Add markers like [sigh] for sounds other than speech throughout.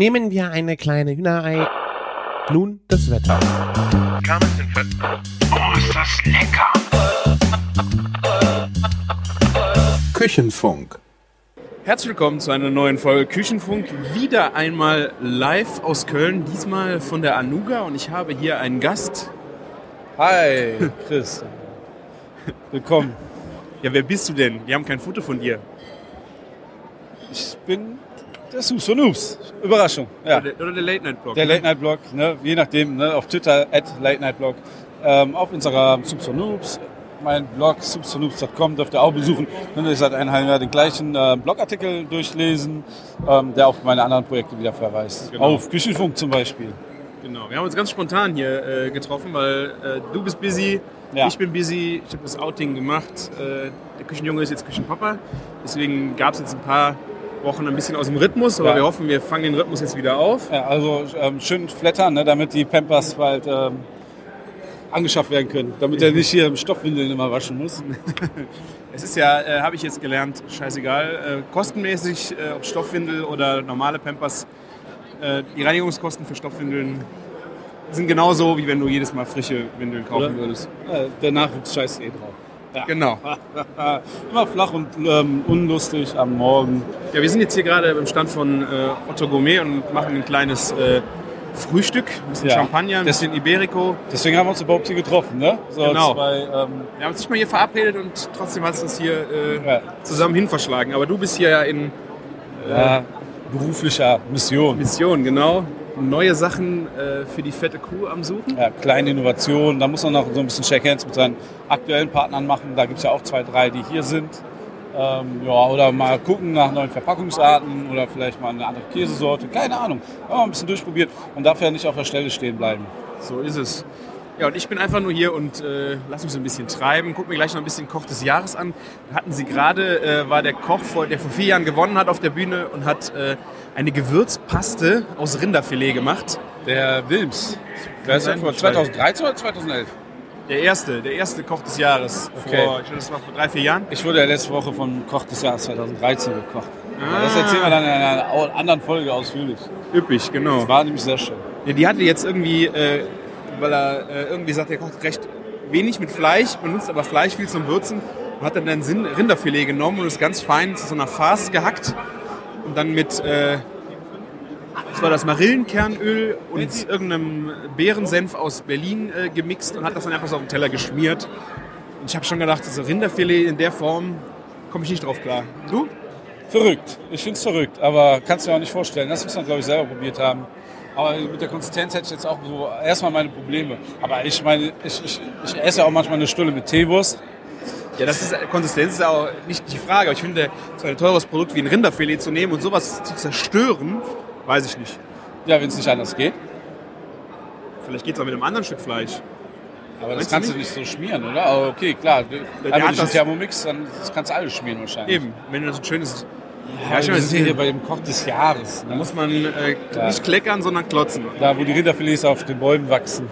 Nehmen wir eine kleine Hühnerei. Nun das Wetter. Oh, ist das lecker! Küchenfunk. Herzlich willkommen zu einer neuen Folge Küchenfunk. Wieder einmal live aus Köln, diesmal von der Anuga und ich habe hier einen Gast. Hi, Chris. Willkommen. Ja, wer bist du denn? Wir haben kein Foto von dir. Ich bin der Sus von Noobs. Überraschung. Ja. Oder, der, der Late Night Blog. Der Late Night Blog, ne? je nachdem, ne? auf Twitter at Late Night Blog, ähm, auf Instagram Subs for Noobs, mein Blog subsfornoobs.com dürft ihr auch besuchen. Könnt ihr seit einem halben Jahr den gleichen äh, Blogartikel durchlesen, ähm, der auf meine anderen Projekte wieder verweist. Genau. Auf Küchenfunk zum Beispiel. Genau. Wir haben uns ganz spontan hier äh, getroffen, weil äh, du bist busy, Ja. ich bin busy, ich habe das Outing gemacht. Äh, der Küchenjunge ist jetzt Küchenpapa. Deswegen gab es jetzt ein paar Wochen ein bisschen aus dem Rhythmus, aber Ja. wir hoffen, wir fangen den Rhythmus jetzt wieder auf. Ja, also ähm, schön flattern, ne? damit die Pampers bald ähm, angeschafft werden können. Damit er nicht hier im Stoffwindeln immer waschen muss. [laughs] Es ist ja, äh, habe ich jetzt gelernt, scheißegal, äh, kostenmäßig, äh, ob Stoffwindel oder normale Pampers, äh, die Reinigungskosten für Stoffwindeln sind genauso, wie wenn du jedes Mal frische Windeln kaufen Oder? würdest. Der Nachwuchs scheißt eh drauf. Ja. Genau. [laughs] Immer flach und ähm, unlustig am Morgen. Ja, wir sind jetzt hier gerade beim Stand von äh, Otto Gourmet und machen ein kleines äh, Frühstück, ein bisschen Ja. Champagner, ein Das- bisschen Iberico. Deswegen haben wir uns überhaupt hier getroffen, ne? So Genau. zwei, ähm, Wir haben uns nicht mal hier verabredet und trotzdem hat es uns hier äh, Ja. zusammen hin verschlagen. Aber du bist hier ja in ja, beruflicher Mission. Mission, genau. Neue Sachen äh, für die fette Kuh am Suchen. Ja, kleine Innovationen. Da muss man noch so ein bisschen Shake Hands mit seinen aktuellen Partnern machen. Da gibt es ja auch zwei, drei, die hier sind. Ähm, ja, oder mal gucken nach neuen Verpackungsarten oder vielleicht mal eine andere Käsesorte. Keine Ahnung. Ja, mal ein bisschen durchprobiert und darf ja nicht auf der Stelle stehen bleiben. So ist es. Ja, und ich bin einfach nur hier und äh, lass uns ein bisschen treiben. Guck mir gleich noch ein bisschen Koch des Jahres an. Hatten Sie gerade, äh, war der Koch, vor, der vor vier Jahren gewonnen hat auf der Bühne und hat äh, eine Gewürzpaste aus Rinderfilet gemacht. Der Wilms. Wer ist das vor ich 2013 oder 2011? Der erste, der erste Koch des Jahres. Okay. Vor, ich glaube, das war vor drei, vier Jahren. Ich wurde ja letzte Woche vom Koch des Jahres 2013 gekocht. Ah. Das erzählen wir dann in einer anderen Folge ausführlich. Üppig, genau. Das war nämlich sehr schön. Ja, die hatte jetzt irgendwie, äh, weil er äh, irgendwie sagt, er kocht recht wenig mit Fleisch, benutzt aber Fleisch viel zum Würzen und hat dann ein Rinderfilet genommen und es ganz fein zu so einer Farce gehackt und dann mit, äh, das war das Marillenkernöl und irgendeinem Beerensenf aus Berlin äh, gemixt und hat das dann einfach so auf den Teller geschmiert. Und ich habe schon gedacht, so Rinderfilet in der Form komme ich nicht drauf klar. Du? Verrückt. Ich finde es verrückt, aber kannst du mir auch nicht vorstellen. Das muss man, glaube ich, selber probiert haben. Aber mit der Konsistenz hätte ich jetzt auch so erstmal meine Probleme. Aber ich meine, ich, ich, ich esse auch manchmal eine Stulle mit Teewurst. Ja, das ist Konsistenz ist auch nicht die Frage, aber ich finde, so ein teures Produkt wie ein Rinderfilet zu nehmen und sowas zu zerstören, weiß ich nicht. Ja, wenn es nicht anders geht. Vielleicht geht es auch mit einem anderen Stück Fleisch. Aber das Meinst du kannst du nicht so schmieren, oder? Aber okay, klar. der Einfach hat durch den das- Thermomix, dann das kannst du alles schmieren wahrscheinlich. Eben, wenn du das ein schönes. Ja, ich wir sind hier bei dem Koch des Jahres. da Ne? muss man äh, Ja. nicht kleckern, sondern klotzen. Da, wo die Rinderfilets auf den Bäumen wachsen.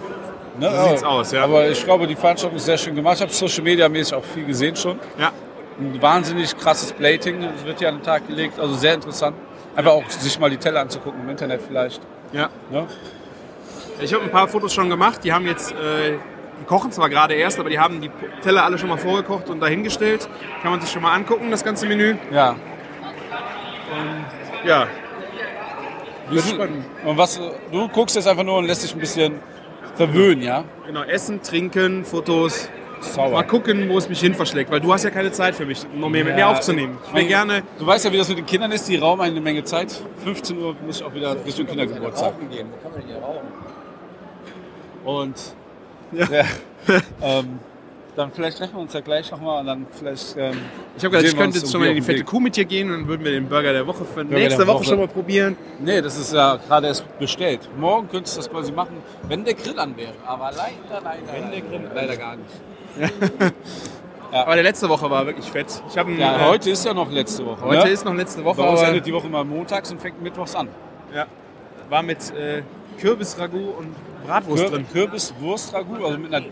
Ne? So sieht's aus, ja. Aber ich glaube, die Veranstaltung ist sehr schön gemacht. Ich habe Social Media mäßig auch viel gesehen schon. Ja. Ein wahnsinnig krasses Plating das wird hier an den Tag gelegt. Also sehr interessant. Einfach auch sich mal die Teller anzugucken im Internet vielleicht. ja. Ne? Ich habe ein paar Fotos schon gemacht. Die haben jetzt, äh, die kochen zwar gerade erst, aber die haben die Teller alle schon mal vorgekocht und dahingestellt. Kann man sich schon mal angucken, das ganze Menü. Ja. Ja, Wir sind, und was, du guckst jetzt einfach nur und lässt dich ein bisschen verwöhnen, ja? genau. Essen, trinken, Fotos. Mal Sauber. gucken, wo es mich hin verschlägt, weil du hast ja keine Zeit für mich, noch mehr mit mir aufzunehmen. Ich will gerne. Du weißt ja, wie das mit den Kindern ist. Die rauben eine Menge Zeit. 15 Uhr muss ich auch wieder Richtung Kindergeburtstag. Und Ja. ja. [laughs] ähm, dann vielleicht treffen wir uns ja gleich nochmal und dann vielleicht. Ähm, Ich habe gedacht, ich könnte jetzt schon mal in die fette Kuh mit dir gehen und dann würden wir den Burger der Woche für der nächste Woche Woche. schon mal probieren. Nee, das ist ja gerade erst bestellt. Morgen könntest du das quasi machen, wenn der Grill an wäre. Aber leider, leider. Wenn der Grill leider gar nicht. [laughs] Aber der letzte Woche war wirklich fett. Ich habe Ja, äh, heute ist ja noch letzte Woche. heute ne? ist noch letzte Woche, Bei uns endet die Woche immer montags und fängt mittwochs an. ja, war mit äh, Kürbisragout und Bratwurst Kür drin. Kürbis, Wurst, Ragout, also mit einer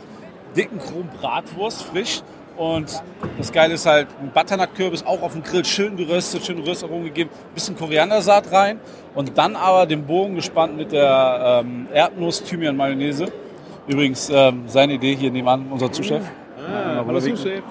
dicken, groben Bratwurst, frisch. Und das Geile ist halt, ein Butternut-Kürbis auch auf dem Grill schön geröstet, schön Rösterung gegeben, bisschen Koriandersaat rein und dann aber den Bogen gespannt mit der ähm, Erdnuss-Thymian-Mayonnaise. Übrigens ähm, seine Idee hier nebenan, unser Zuschef. Ah, hallo Chef.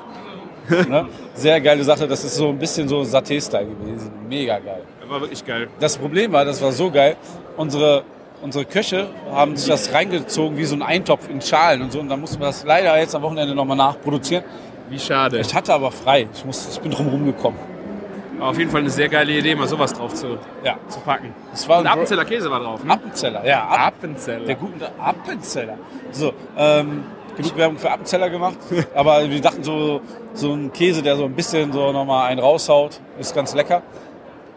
[laughs] Ne? Sehr geile Sache, das ist so ein bisschen so Saté-Style gewesen. Mega geil. War wirklich geil. Das Problem war, das war so geil, unsere, unsere Köche haben sich das reingezogen wie so ein Eintopf in Schalen und so. Und dann mussten wir das leider jetzt am Wochenende nochmal nachproduzieren. Wie schade. Ich hatte aber frei. Ich, muss, ich bin drum rumgekommen. War auf jeden Fall eine sehr geile Idee, mal sowas drauf zu, Ja. zu packen. Das war Und ein Appenzeller Käse war drauf. Ne? Appenzeller. Ja, App, Appenzeller. der guten Appenzeller. So, ähm, genug Werbung für Appenzeller gemacht. [laughs] aber wir dachten so, so ein Käse, der so ein bisschen so nochmal einen raushaut, ist ganz lecker.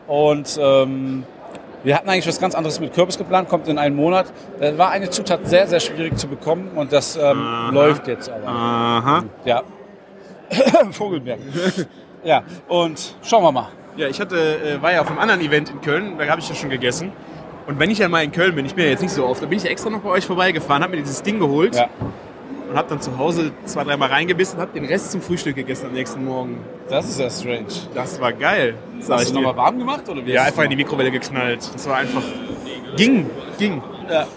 Und ähm, wir hatten eigentlich was ganz anderes mit Kürbis geplant, kommt in einen Monat. Da war eine Zutat sehr, sehr schwierig zu bekommen und das ähm, läuft jetzt aber. Aha. Ja. [coughs] Vogelberg. ja, und schauen wir mal. Ja, ich hatte, äh, war ja auf einem anderen Event in Köln, da habe ich ja schon gegessen. Und wenn ich ja mal in Köln bin, ich bin ja jetzt nicht so oft, da bin ich extra noch bei euch vorbeigefahren, habe mir dieses Ding geholt Ja, und habe dann zu Hause zwei, dreimal reingebissen und habe den Rest zum Frühstück gegessen am nächsten Morgen. das ist ja strange. Das war geil. Sag Hast ich du nochmal warm gemacht oder wie? Ja, einfach in die Mikrowelle geknallt. Das war einfach. Ging, ging. Ja.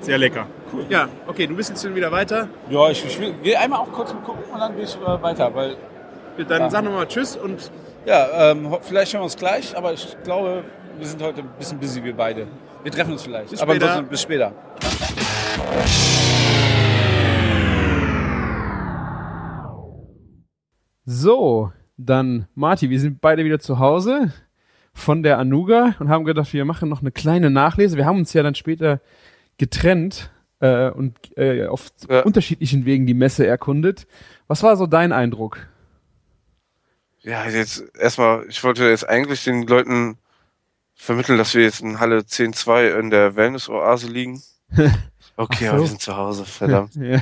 Sehr lecker. Ja, okay, du bist jetzt schon wieder weiter. Ja, ich, ich will, geh einmal auch kurz gucken und dann gehe ich äh, weiter. Weil, Dann Ja. sag nochmal Tschüss und ja, ähm, vielleicht hören wir uns gleich, aber ich glaube, wir sind heute ein bisschen busy, wir beide. Wir treffen uns vielleicht. Bis aber später. bis später. So, dann Marti, wir sind beide wieder zu Hause von der Anuga und haben gedacht, wir machen noch eine kleine Nachlese. Wir haben uns ja dann später getrennt äh, und äh, auf Ja. unterschiedlichen Wegen die Messe erkundet. Was war so dein Eindruck? Ja, jetzt erstmal, ich wollte jetzt eigentlich den Leuten vermitteln, dass wir jetzt in Halle 10.2 in der Wellness-Oase liegen. [laughs] Okay, Ach aber so. wir sind zu Hause, verdammt. [laughs] Ja.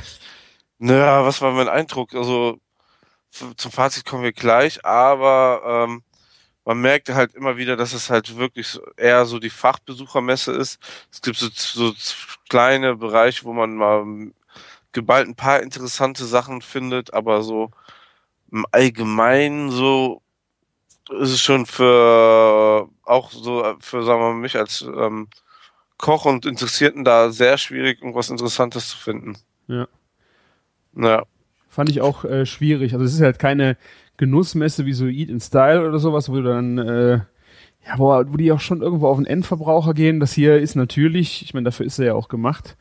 naja, was war mein Eindruck? Also zum Fazit kommen wir gleich, aber ähm, man merkte halt immer wieder, dass es halt wirklich so, eher so die Fachbesuchermesse ist. Es gibt so, so kleine Bereiche, wo man mal geballt ein paar interessante Sachen findet, aber so im Allgemeinen so ist es schon für auch so für sagen wir mal mich als ähm, Koch und Interessierten da sehr schwierig, irgendwas Interessantes zu finden. Ja. Ja, Fand ich auch äh, schwierig. Also es ist halt keine Genussmesse wie so Eat in Style oder sowas, wo du dann, äh, ja, wo, wo die auch schon irgendwo auf den Endverbraucher gehen. Das hier ist natürlich, ich meine, dafür ist er ja auch gemacht,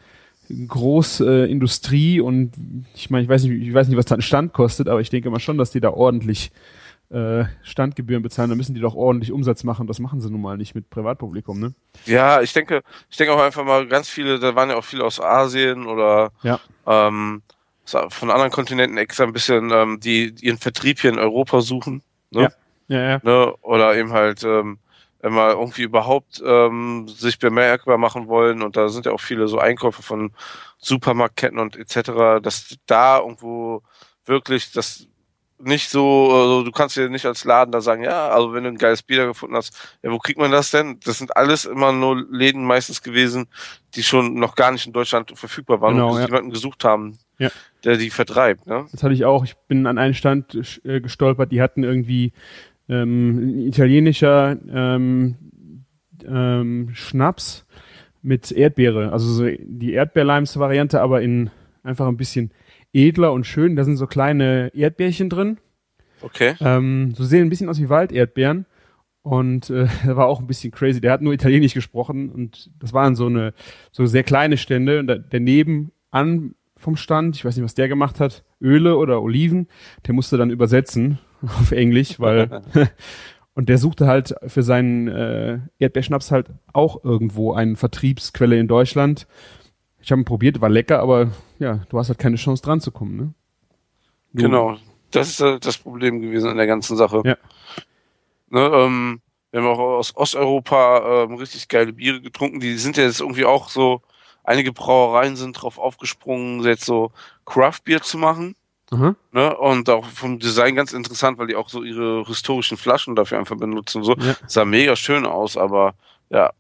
groß äh, Industrie und ich meine, ich weiß nicht, ich weiß nicht, was da ein Stand kostet, aber ich denke mal schon, dass die da ordentlich äh, Standgebühren bezahlen. Da müssen die doch ordentlich Umsatz machen. Das machen sie nun mal nicht mit Privatpublikum, ne? ja, ich denke, ich denke auch einfach mal ganz viele, da waren ja auch viele aus Asien oder Ja. ähm, von anderen Kontinenten extra ein bisschen, ähm, die ihren Vertrieb hier in Europa suchen. Ne? Ja, ja. ne? Oder eben halt ähm, mal irgendwie überhaupt ähm, sich bemerkbar machen wollen. Und da sind ja auch viele so Einkäufe von Supermarktketten und etc., dass da irgendwo wirklich das nicht so, also du kannst dir nicht als Laden da sagen, ja, also wenn du ein geiles Bier gefunden hast, ja, wo kriegt man das denn? Das sind alles immer nur Läden meistens gewesen, die schon noch gar nicht in Deutschland verfügbar waren Genau, und ja. jemanden gesucht haben, Ja. der die vertreibt, ne? Das hatte ich auch. Ich bin an einen Stand äh, gestolpert, die hatten irgendwie ähm, ein italienischer ähm, ähm, Schnaps mit Erdbeere. Also so die Erdbeerleims-Variante, aber in einfach ein bisschen edler und schön. Da sind so kleine Erdbeerchen drin. Okay. Ähm, so sehen ein bisschen aus wie Walderdbeeren. Und äh, [laughs] war auch ein bisschen crazy. Der hat nur Italienisch gesprochen und das waren so eine so sehr kleine Stände. Und da, daneben an vom Stand, ich weiß nicht, was der gemacht hat, Öle oder Oliven, der musste dann übersetzen [laughs] auf Englisch, weil [laughs] und der suchte halt für seinen äh, Erdbeerschnaps halt auch irgendwo eine Vertriebsquelle in Deutschland. Ich habe ihn probiert, war lecker, aber ja, du hast halt keine Chance dran zu kommen, ne? Du- Genau. Das ist äh, das Problem gewesen an der ganzen Sache. Ja. Ne, ähm, wir haben auch aus Osteuropa ähm, richtig geile Biere getrunken. Die sind ja jetzt irgendwie auch so, einige Brauereien sind drauf aufgesprungen, jetzt so Craft-Bier zu machen. Aha. Ne? Und auch vom Design ganz interessant, weil die auch so ihre historischen Flaschen dafür einfach benutzen. und So. Ja. Sah mega schön aus, aber ja,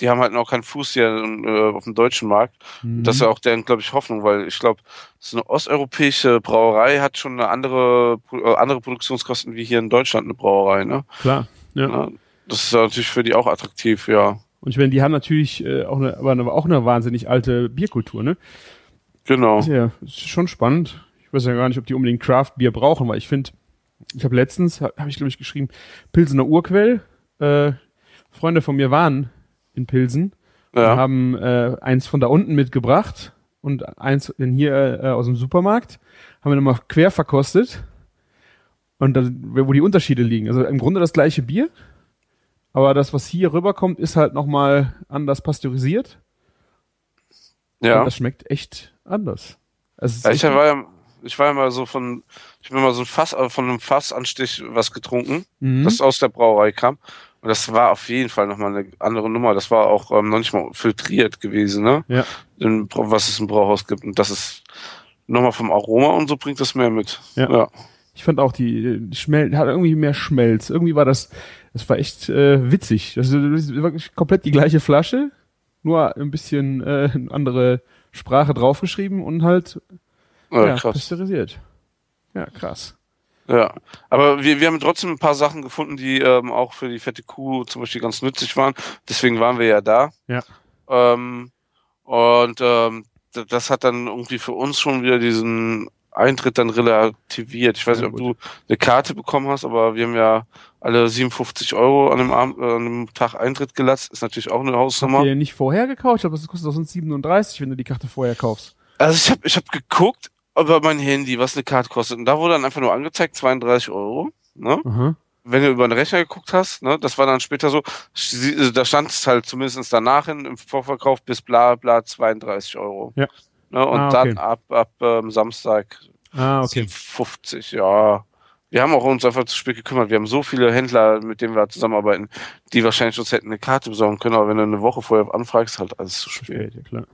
die haben halt noch keinen Fuß hier äh, auf dem deutschen Markt. Mhm. Das ist ja auch deren, glaube ich, Hoffnung, weil ich glaube, so eine osteuropäische Brauerei hat schon eine andere, äh, andere Produktionskosten wie hier in Deutschland eine Brauerei, ne? Klar. Ja. Ja, das ist natürlich für die auch attraktiv, ja. Und ich meine, die haben natürlich äh, auch eine, aber auch eine wahnsinnig alte Bierkultur, ne? Genau. Ja ist schon spannend. Ich weiß ja gar nicht, ob die unbedingt Craft-Bier brauchen, weil ich finde, ich habe letztens, habe hab ich glaube ich geschrieben, Pilsener Urquell. Äh, Freunde von mir waren in Pilsen Ja. und haben äh, eins von da unten mitgebracht und eins denn hier äh, aus dem Supermarkt. Haben wir nochmal quer verkostet. Und dann, wo die Unterschiede liegen. Also im Grunde das gleiche Bier. Aber das, was hier rüberkommt, ist halt nochmal anders pasteurisiert. ja. Und das schmeckt echt anders. Also es ist Ja, ich war ja, ich war ja mal so von, ich bin mal so ein Fass, äh, von einem Fassanstich was getrunken, Mhm. das aus der Brauerei kam. Und das war auf jeden Fall nochmal eine andere Nummer. Das war auch ähm, noch nicht mal filtriert gewesen, ne? Ja. In, was es im Brauhaus gibt. Und das ist nochmal vom Aroma und so bringt das mehr mit. Ja. ja. Ich fand auch die, die Schmel hat irgendwie mehr Schmelz. Irgendwie war das, das war echt äh, witzig. Das ist wirklich komplett die gleiche Flasche, nur ein bisschen äh, andere Sprache draufgeschrieben und halt Ja, ja, krass. pasteurisiert. Ja, krass. Ja, aber wir, wir haben trotzdem ein paar Sachen gefunden, die ähm, auch für die fette Kuh zum Beispiel ganz nützlich waren. Deswegen waren wir ja da. Ja. Ähm, und ähm, das hat dann irgendwie für uns schon wieder diesen Eintritt dann relativiert. Ich weiß Ja, nicht, ob du eine Karte bekommen hast, aber wir haben ja alle 57 Euro an dem, Abend, äh, an dem Tag Eintritt gelatzt. Ist natürlich auch eine Habt Hausnummer. ihr nicht vorher gekauft? Ich glaube, das kostet auch sonst 37, wenn du die Karte vorher kaufst. Also ich habe ich hab geguckt über mein Handy, was eine Karte kostet. Und da wurde dann einfach nur angezeigt 32 Euro. Ne? Aha. wenn du über den Rechner geguckt hast, ne, das war dann später so, also da stand es halt zumindest danach hin im Vorverkauf bis bla bla 32 Euro. Ja. Ne, und Ah, okay. dann ab, ab ähm, Samstag Ah, okay. 50, ja. Wir haben auch uns einfach zu spät gekümmert. Wir haben so viele Händler, mit denen wir zusammenarbeiten, die wahrscheinlich uns hätten eine Karte besorgen können, aber wenn du eine Woche vorher anfragst, ist halt alles zu spät. Ja klar.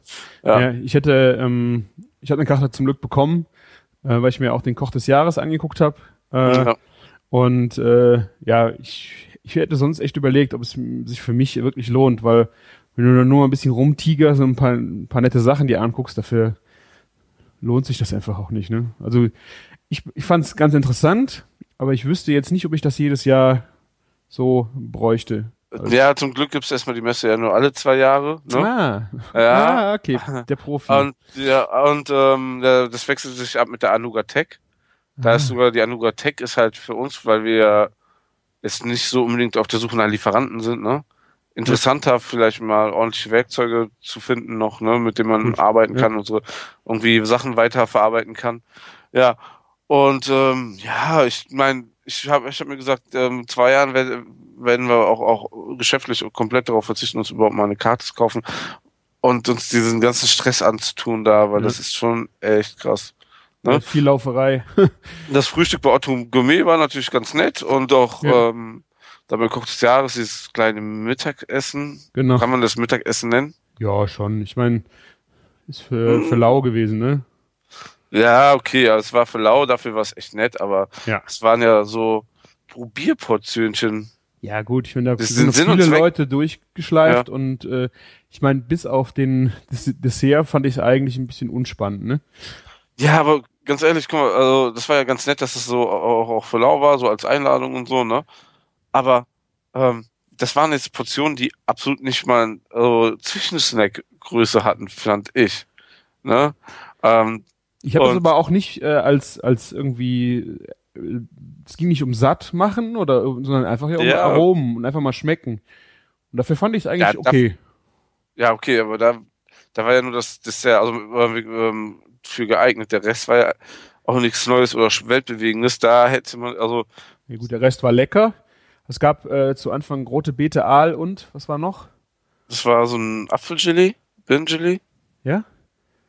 Ja. Ja. ich hätte, ähm, ich hatte eine Karte zum Glück bekommen, äh, weil ich mir auch den Koch des Jahres angeguckt habe. Äh, Ja. Und äh, ja, ich, ich hätte sonst echt überlegt, ob es sich für mich wirklich lohnt, weil wenn du dann nur ein bisschen rumtigerst und ein paar, ein paar nette Sachen dir anguckst, dafür lohnt sich das einfach auch nicht. Ne? Also ich, ich fand es ganz interessant, aber ich wüsste jetzt nicht, ob ich das jedes Jahr so bräuchte. ja, zum Glück gibt's erstmal die Messe ja nur alle zwei Jahre. Ne? Ah, Ja. ah, okay, der Profi. Und, ja, und ähm, das wechselt sich ab mit der Anuga Tech. Da Ah. ist sogar die Anuga Tech ist halt für uns, weil wir jetzt nicht so unbedingt auf der Suche nach Lieferanten sind, ne? Interessanter, vielleicht mal ordentliche Werkzeuge zu finden noch, ne, mit denen man arbeiten Ja. kann und so irgendwie Sachen weiterverarbeiten kann. Ja. Und ähm, ja, ich meine, ich habe ich hab mir gesagt, ähm, zwei Jahren werd, werden wir auch, auch geschäftlich komplett darauf verzichten, uns überhaupt mal eine Karte zu kaufen und uns diesen ganzen Stress anzutun da, weil Ja. das ist schon echt krass. ne? Ja, viel Lauferei. [laughs] Das Frühstück bei Otto Gourmet war natürlich ganz nett und auch Ja. ähm, dabei Koch des Jahres, dieses kleine Mittagessen. genau. Kann man das Mittagessen nennen? Ja, schon. Ich meine, ist für, Mhm. für lau gewesen, ne? Ja, okay, ja, es war für lau, dafür war es echt nett, aber Ja. es waren ja so Probierportionchen. Ja, gut, ich meine, da Das sind Sinn viele. Leute durchgeschleift und äh, ich meine, bis auf den Des Dessert fand ich es eigentlich ein bisschen unspannend, ne? Ja, aber ganz ehrlich, guck mal, also das war ja ganz nett, dass es so auch, auch für lau war, so als Einladung und so, ne? Aber ähm, das waren jetzt Portionen, die absolut nicht mal also, Zwischensnack-Größe hatten, fand ich. Ne? Ähm, Ich habe das Und- aber auch nicht äh, als als irgendwie äh, es ging nicht um satt machen oder sondern einfach ja um Ja. Aromen und einfach mal schmecken. Und dafür fand ich es eigentlich Ja, okay. ja, okay, aber da, da war ja nur das Dessert, also ähm, für geeignet. Der Rest war ja auch nichts Neues oder weltbewegendes. Da hätte man, also Ja, gut, der Rest war lecker. Es gab äh, zu Anfang rote Beete, Aal und was war noch? das war so ein Apfelgelee, Birnengelee. Ja?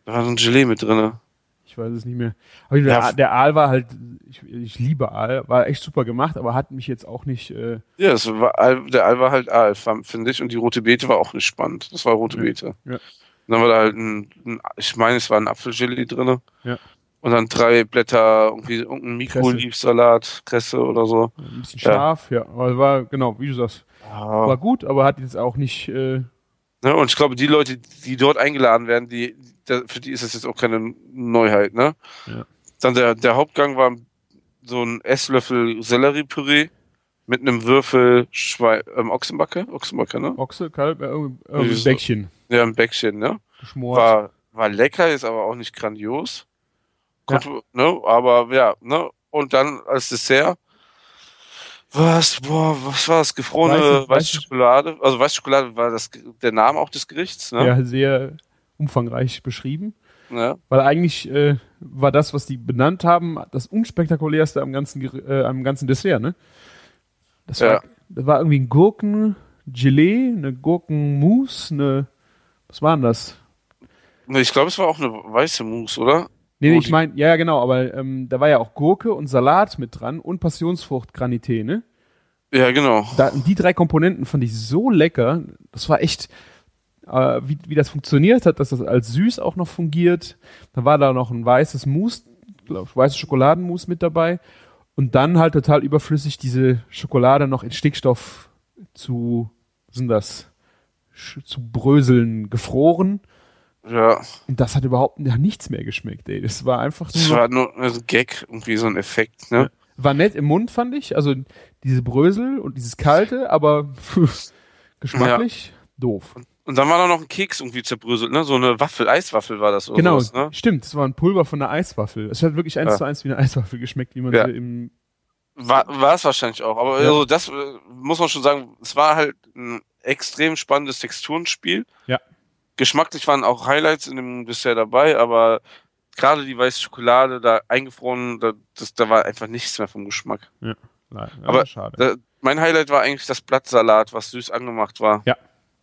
Da war so ein Gelee mit drinne. Ich weiß es nicht mehr. Aber der, Ja. der Aal war halt, ich, ich liebe Aal, war echt super gemacht, aber hat mich jetzt auch nicht. Äh, Ja, das war, der Al war halt Al, fand- finde ich. Und die rote Beete war auch nicht spannend. Das war rote Ja. Beete. Ja. Und dann war da halt ein, ein ich meine, es war ein Apfelgelee drinne. Ja. Und dann drei Blätter, irgendwie irgendein Mikroolivsalat, Kresse oder so. ein bisschen Ja. scharf, ja. Aber war, genau, wie du sagst, war Ah, gut, aber hat jetzt auch nicht äh, Ne? Und ich glaube, die Leute, die dort eingeladen werden, die, der, für die ist das jetzt auch keine Neuheit. Ne? Ja. Dann der, der Hauptgang war so ein Esslöffel Selleriepüree mit einem Würfel Schwei ähm, Ochsenbacke. Ochsenbacke, ne? Ochse, Kalb, äh, irgendwie irgendwie Wieso? Bäckchen Ja, ein Bäckchen, ne? geschmort. War, war lecker, ist aber auch nicht grandios. Konnte, ne? Aber ja, ne? Und dann als Dessert. Was, boah, was war das? Gefrorene Weiße- Schokolade. Also weiße Schokolade war das der Name auch des Gerichts, ne? Ja, sehr umfangreich beschrieben. Ja. Weil eigentlich äh, war das, was die benannt haben, das unspektakulärste am ganzen, äh, am ganzen Dessert, ne? Das war, Ja. das war irgendwie ein Gurkengelee, eine Gurkenmousse, eine, was war denn das? Ne, Ich glaube, es war auch eine weiße Mousse, oder? Nee, nee ich meine, ja, ja, genau, aber ähm, da war ja auch Gurke und Salat mit dran und Passionsfrucht Granité, ne? Ja, genau. Da, die drei Komponenten fand ich so lecker. Das war echt, äh, wie, wie das funktioniert hat, dass das als süß auch noch fungiert. Da war da noch ein weißes Mousse, glaub, weißes Schokoladenmousse mit dabei. Und dann halt total überflüssig diese Schokolade noch in Stickstoff zu, sind das, zu bröseln gefroren. Ja. Und das hat überhaupt ja, nichts mehr geschmeckt, ey. Das war einfach Das nur, war nur ein Gag, irgendwie so ein Effekt, ne? war nett im Mund, fand ich. Also diese Brösel und dieses Kalte, aber geschmacklich doof. Und dann war da noch ein Keks irgendwie zerbröselt, ne? So eine Waffel, Eiswaffel war das oder Genau, sowas, ne? stimmt. Es war ein Pulver von einer Eiswaffel. Es hat wirklich eins Ja. zu eins wie eine Eiswaffel geschmeckt, wie man Ja. sie im. War, war es wahrscheinlich auch. Aber Ja. also das äh, muss man schon sagen, es war halt ein extrem spannendes Texturenspiel. Ja. Geschmacklich waren auch Highlights in dem Dessert dabei, aber gerade die weiße Schokolade da eingefroren, da, das, da war einfach nichts mehr vom Geschmack. Ja, ja, Aber schade. Da, mein Highlight war eigentlich das Blattsalat, was süß angemacht war.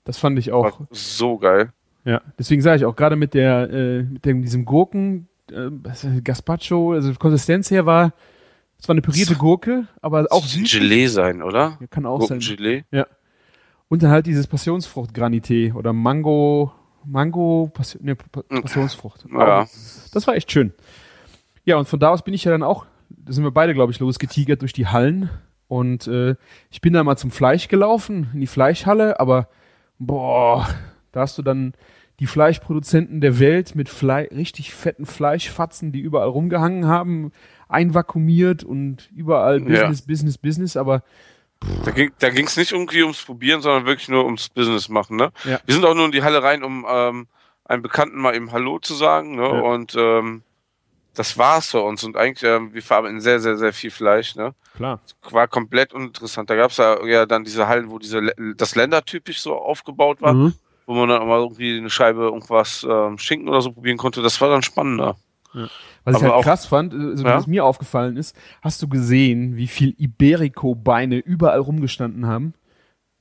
das fand ich auch. War so geil. Ja, deswegen sage ich auch gerade mit der, äh, mit dem, diesem Gurken, äh, Gazpacho, also Konsistenz her war, es war eine pürierte Gurke, aber auch süß. Gelee sein, oder? Ja, kann auch sein. Gurkengelee. Und dann halt dieses Passionsfrucht-Granité oder Mango, Mango, Passion, nee, Pa- Passionsfrucht. Ja. Das war echt schön. Ja, und von da aus bin ich ja dann auch, da sind wir beide, glaube ich, losgetigert durch die Hallen. Und äh, ich bin da mal zum Fleisch gelaufen, in die Fleischhalle, aber boah, da hast du dann die Fleischproduzenten der Welt mit Flei richtig fetten Fleischfatzen, die überall rumgehangen haben, einvakuumiert und überall Ja. Business, Business, Business, aber Da ging da ging's nicht irgendwie ums Probieren, sondern wirklich nur ums Business machen, ne? Ja. Wir sind auch nur in die Halle rein, um ähm, einem Bekannten mal eben Hallo zu sagen, ne? Ja. Und ähm, das war's für uns. Und eigentlich, ähm, wir verarbeiten sehr, sehr, sehr viel Fleisch, ne? klar. War komplett uninteressant. Da gab's ja, ja dann diese Hallen, wo diese das ländertypisch so aufgebaut war, Mhm. wo man dann mal irgendwie eine Scheibe irgendwas ähm, Schinken oder so probieren konnte. Das war dann spannender. Was ich Aber halt auch- krass fand, also Ja? was mir aufgefallen ist, hast du gesehen, wie viel Iberico-Beine überall rumgestanden haben?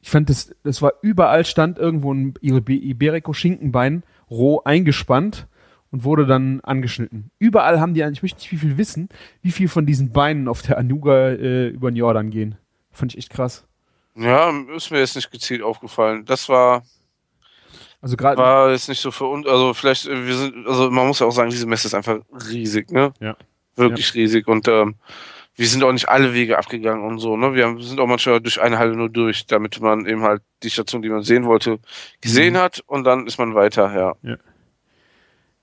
Ich fand, das, das war überall stand irgendwo ein Ibe- Iberico-Schinkenbein roh eingespannt und wurde dann angeschnitten. Überall haben die, ich möchte nicht wie viel wissen, wie viel von diesen Beinen auf der Anuga äh, über den Jordan gehen. Fand ich echt krass. Ja, ist mir jetzt nicht gezielt aufgefallen. Das war Also gerade, war jetzt nicht so für uns, also vielleicht, äh, wir sind, also man muss ja auch sagen, diese Messe ist einfach riesig, ne? Ja. Wirklich riesig und ähm, wir sind auch nicht alle Wege abgegangen und so, ne? Wir haben, sind auch manchmal durch eine Halle nur durch, damit man eben halt die Station, die man sehen wollte, gesehen Mhm. hat und dann ist man weiter, ja.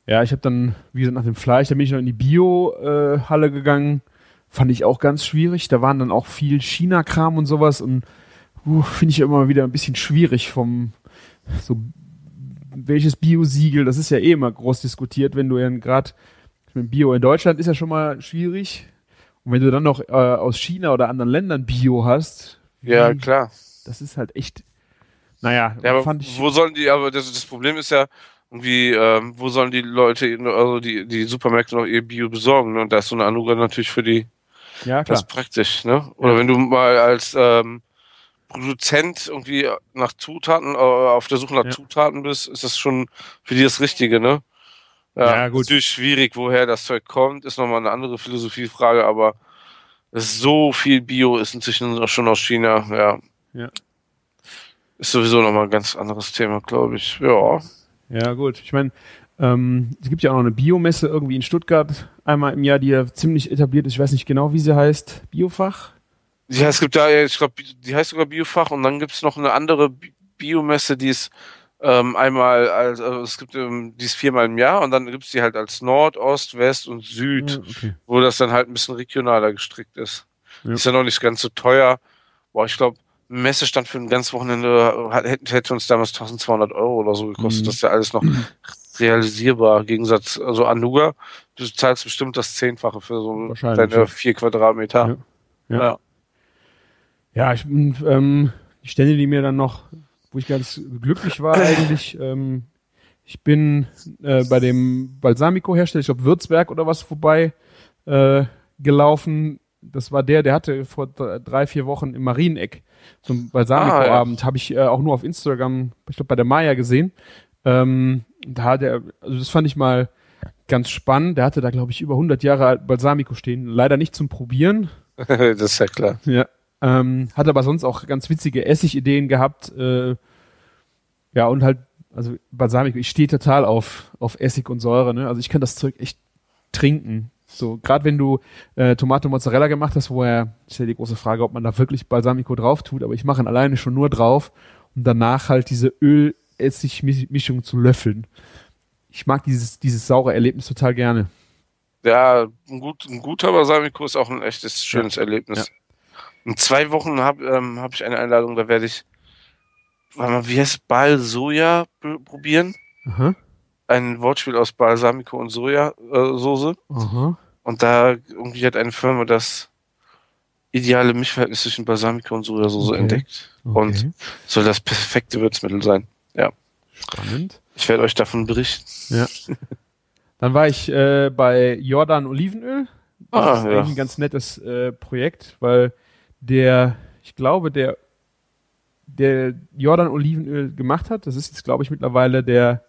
Ja, ich habe dann, wie gesagt, nach dem Fleisch, da bin ich noch in die Bio-Halle gegangen. Fand ich auch ganz schwierig. Da waren dann auch viel China-Kram und sowas und uh, finde ich immer wieder ein bisschen schwierig vom so welches Bio-Siegel, das ist ja eh immer groß diskutiert, wenn du ja gerade Bio in Deutschland ist ja schon mal schwierig. Und wenn du dann noch äh, aus China oder anderen Ländern Bio hast, Ja, wie- klar. das ist halt echt, naja, Ja, aber fand ich, wo sollen die, aber das, das Problem ist ja, irgendwie, ähm, wo sollen die Leute, also die, die Supermärkte noch ihr Bio besorgen, ne? Und da ist so eine Anuga natürlich für die ja Das klar. ist praktisch, ne? Oder wenn du mal als ähm, Produzent irgendwie nach Zutaten, äh, auf der Suche nach Ja. Zutaten bist, ist das schon für die das Richtige, ne? Ja, gut. Natürlich schwierig, woher das Zeug kommt, ist nochmal eine andere Philosophiefrage, aber so viel Bio ist inzwischen auch schon aus China, ja. Ja. Ist sowieso nochmal ein ganz anderes Thema, glaube ich. Ja. Ja, gut. Ich meine, ähm, es gibt ja auch noch eine Biomesse irgendwie in Stuttgart einmal im Jahr, die ja ziemlich etabliert ist. Ich weiß nicht genau, wie sie heißt. Biofach? Ja, es gibt da, ich glaube, die heißt sogar Biofach und dann gibt es noch eine andere Bi- Biomesse, die ist Ähm, einmal, als, also es gibt ähm, dies viermal im Jahr und dann gibt's die halt als Nord, Ost, West und Süd, Ja, okay. wo das dann halt ein bisschen regionaler gestrickt ist. Ja. Ist ja noch nicht ganz so teuer. Boah, ich glaube, Messestand für ein ganzes Wochenende hat, hätte, hätte uns damals 1200 Euro oder so gekostet. Mhm. Das ist ja alles noch realisierbar. Im Gegensatz, also Anuga, du zahlst bestimmt das Zehnfache für so deine vier Quadratmeter. Ja. Ja. Ja. Ja, ich bin, ähm, die Stände, die mir dann noch, wo ich ganz glücklich war [coughs] eigentlich, ähm, ich bin äh, bei dem Balsamico-Hersteller, ich glaube Würzberg oder was, vorbei äh, gelaufen. Das war der, der hatte vor drei, vier Wochen im Marieneck so einen Balsamico-Abend. Habe ich äh, auch nur auf Instagram, ich glaube bei der Maya gesehen. Ähm, da hat er, also das fand ich mal ganz spannend. Der hatte da, glaube ich, über 100 Jahre alt Balsamico stehen. Leider nicht zum Probieren. [laughs] das ist ja klar. Ja. Ähm, hat aber sonst auch ganz witzige Essigideen gehabt. Äh, ja, und halt, also Balsamico, ich stehe total auf, auf Essig und Säure, ne? Also ich kann das Zeug echt trinken. So, gerade wenn du äh, Tomate Mozzarella gemacht hast, wo er, ist ja die große Frage, ob man da wirklich Balsamico drauf tut, aber ich mache ihn alleine schon nur drauf, um danach halt diese Öl-Essig-Mischung zu löffeln. Ich mag dieses, dieses saure Erlebnis total gerne. Ja, ein, gut, ein guter Balsamico ist auch ein echtes schönes Erlebnis. In zwei Wochen habe ähm, hab ich eine Einladung, da werde ich, mal, wie heißt es, Balsoja pr- probieren. Aha, Ein Wortspiel aus Balsamico und Sojasauce. aha. Und da irgendwie hat eine Firma das ideale Mischverhältnis zwischen Balsamico und Sojasauce Okay. entdeckt. Und Okay. soll das perfekte Würzmittel sein. Ja. Spannend. Ich werde euch davon berichten. Ja. Dann war ich äh, bei Jordan Olivenöl. Das Ah, ist ja. eigentlich ein ganz nettes äh, Projekt, weil der, ich glaube, der, der Jordan Olivenöl gemacht hat, das ist jetzt, glaube ich, mittlerweile der,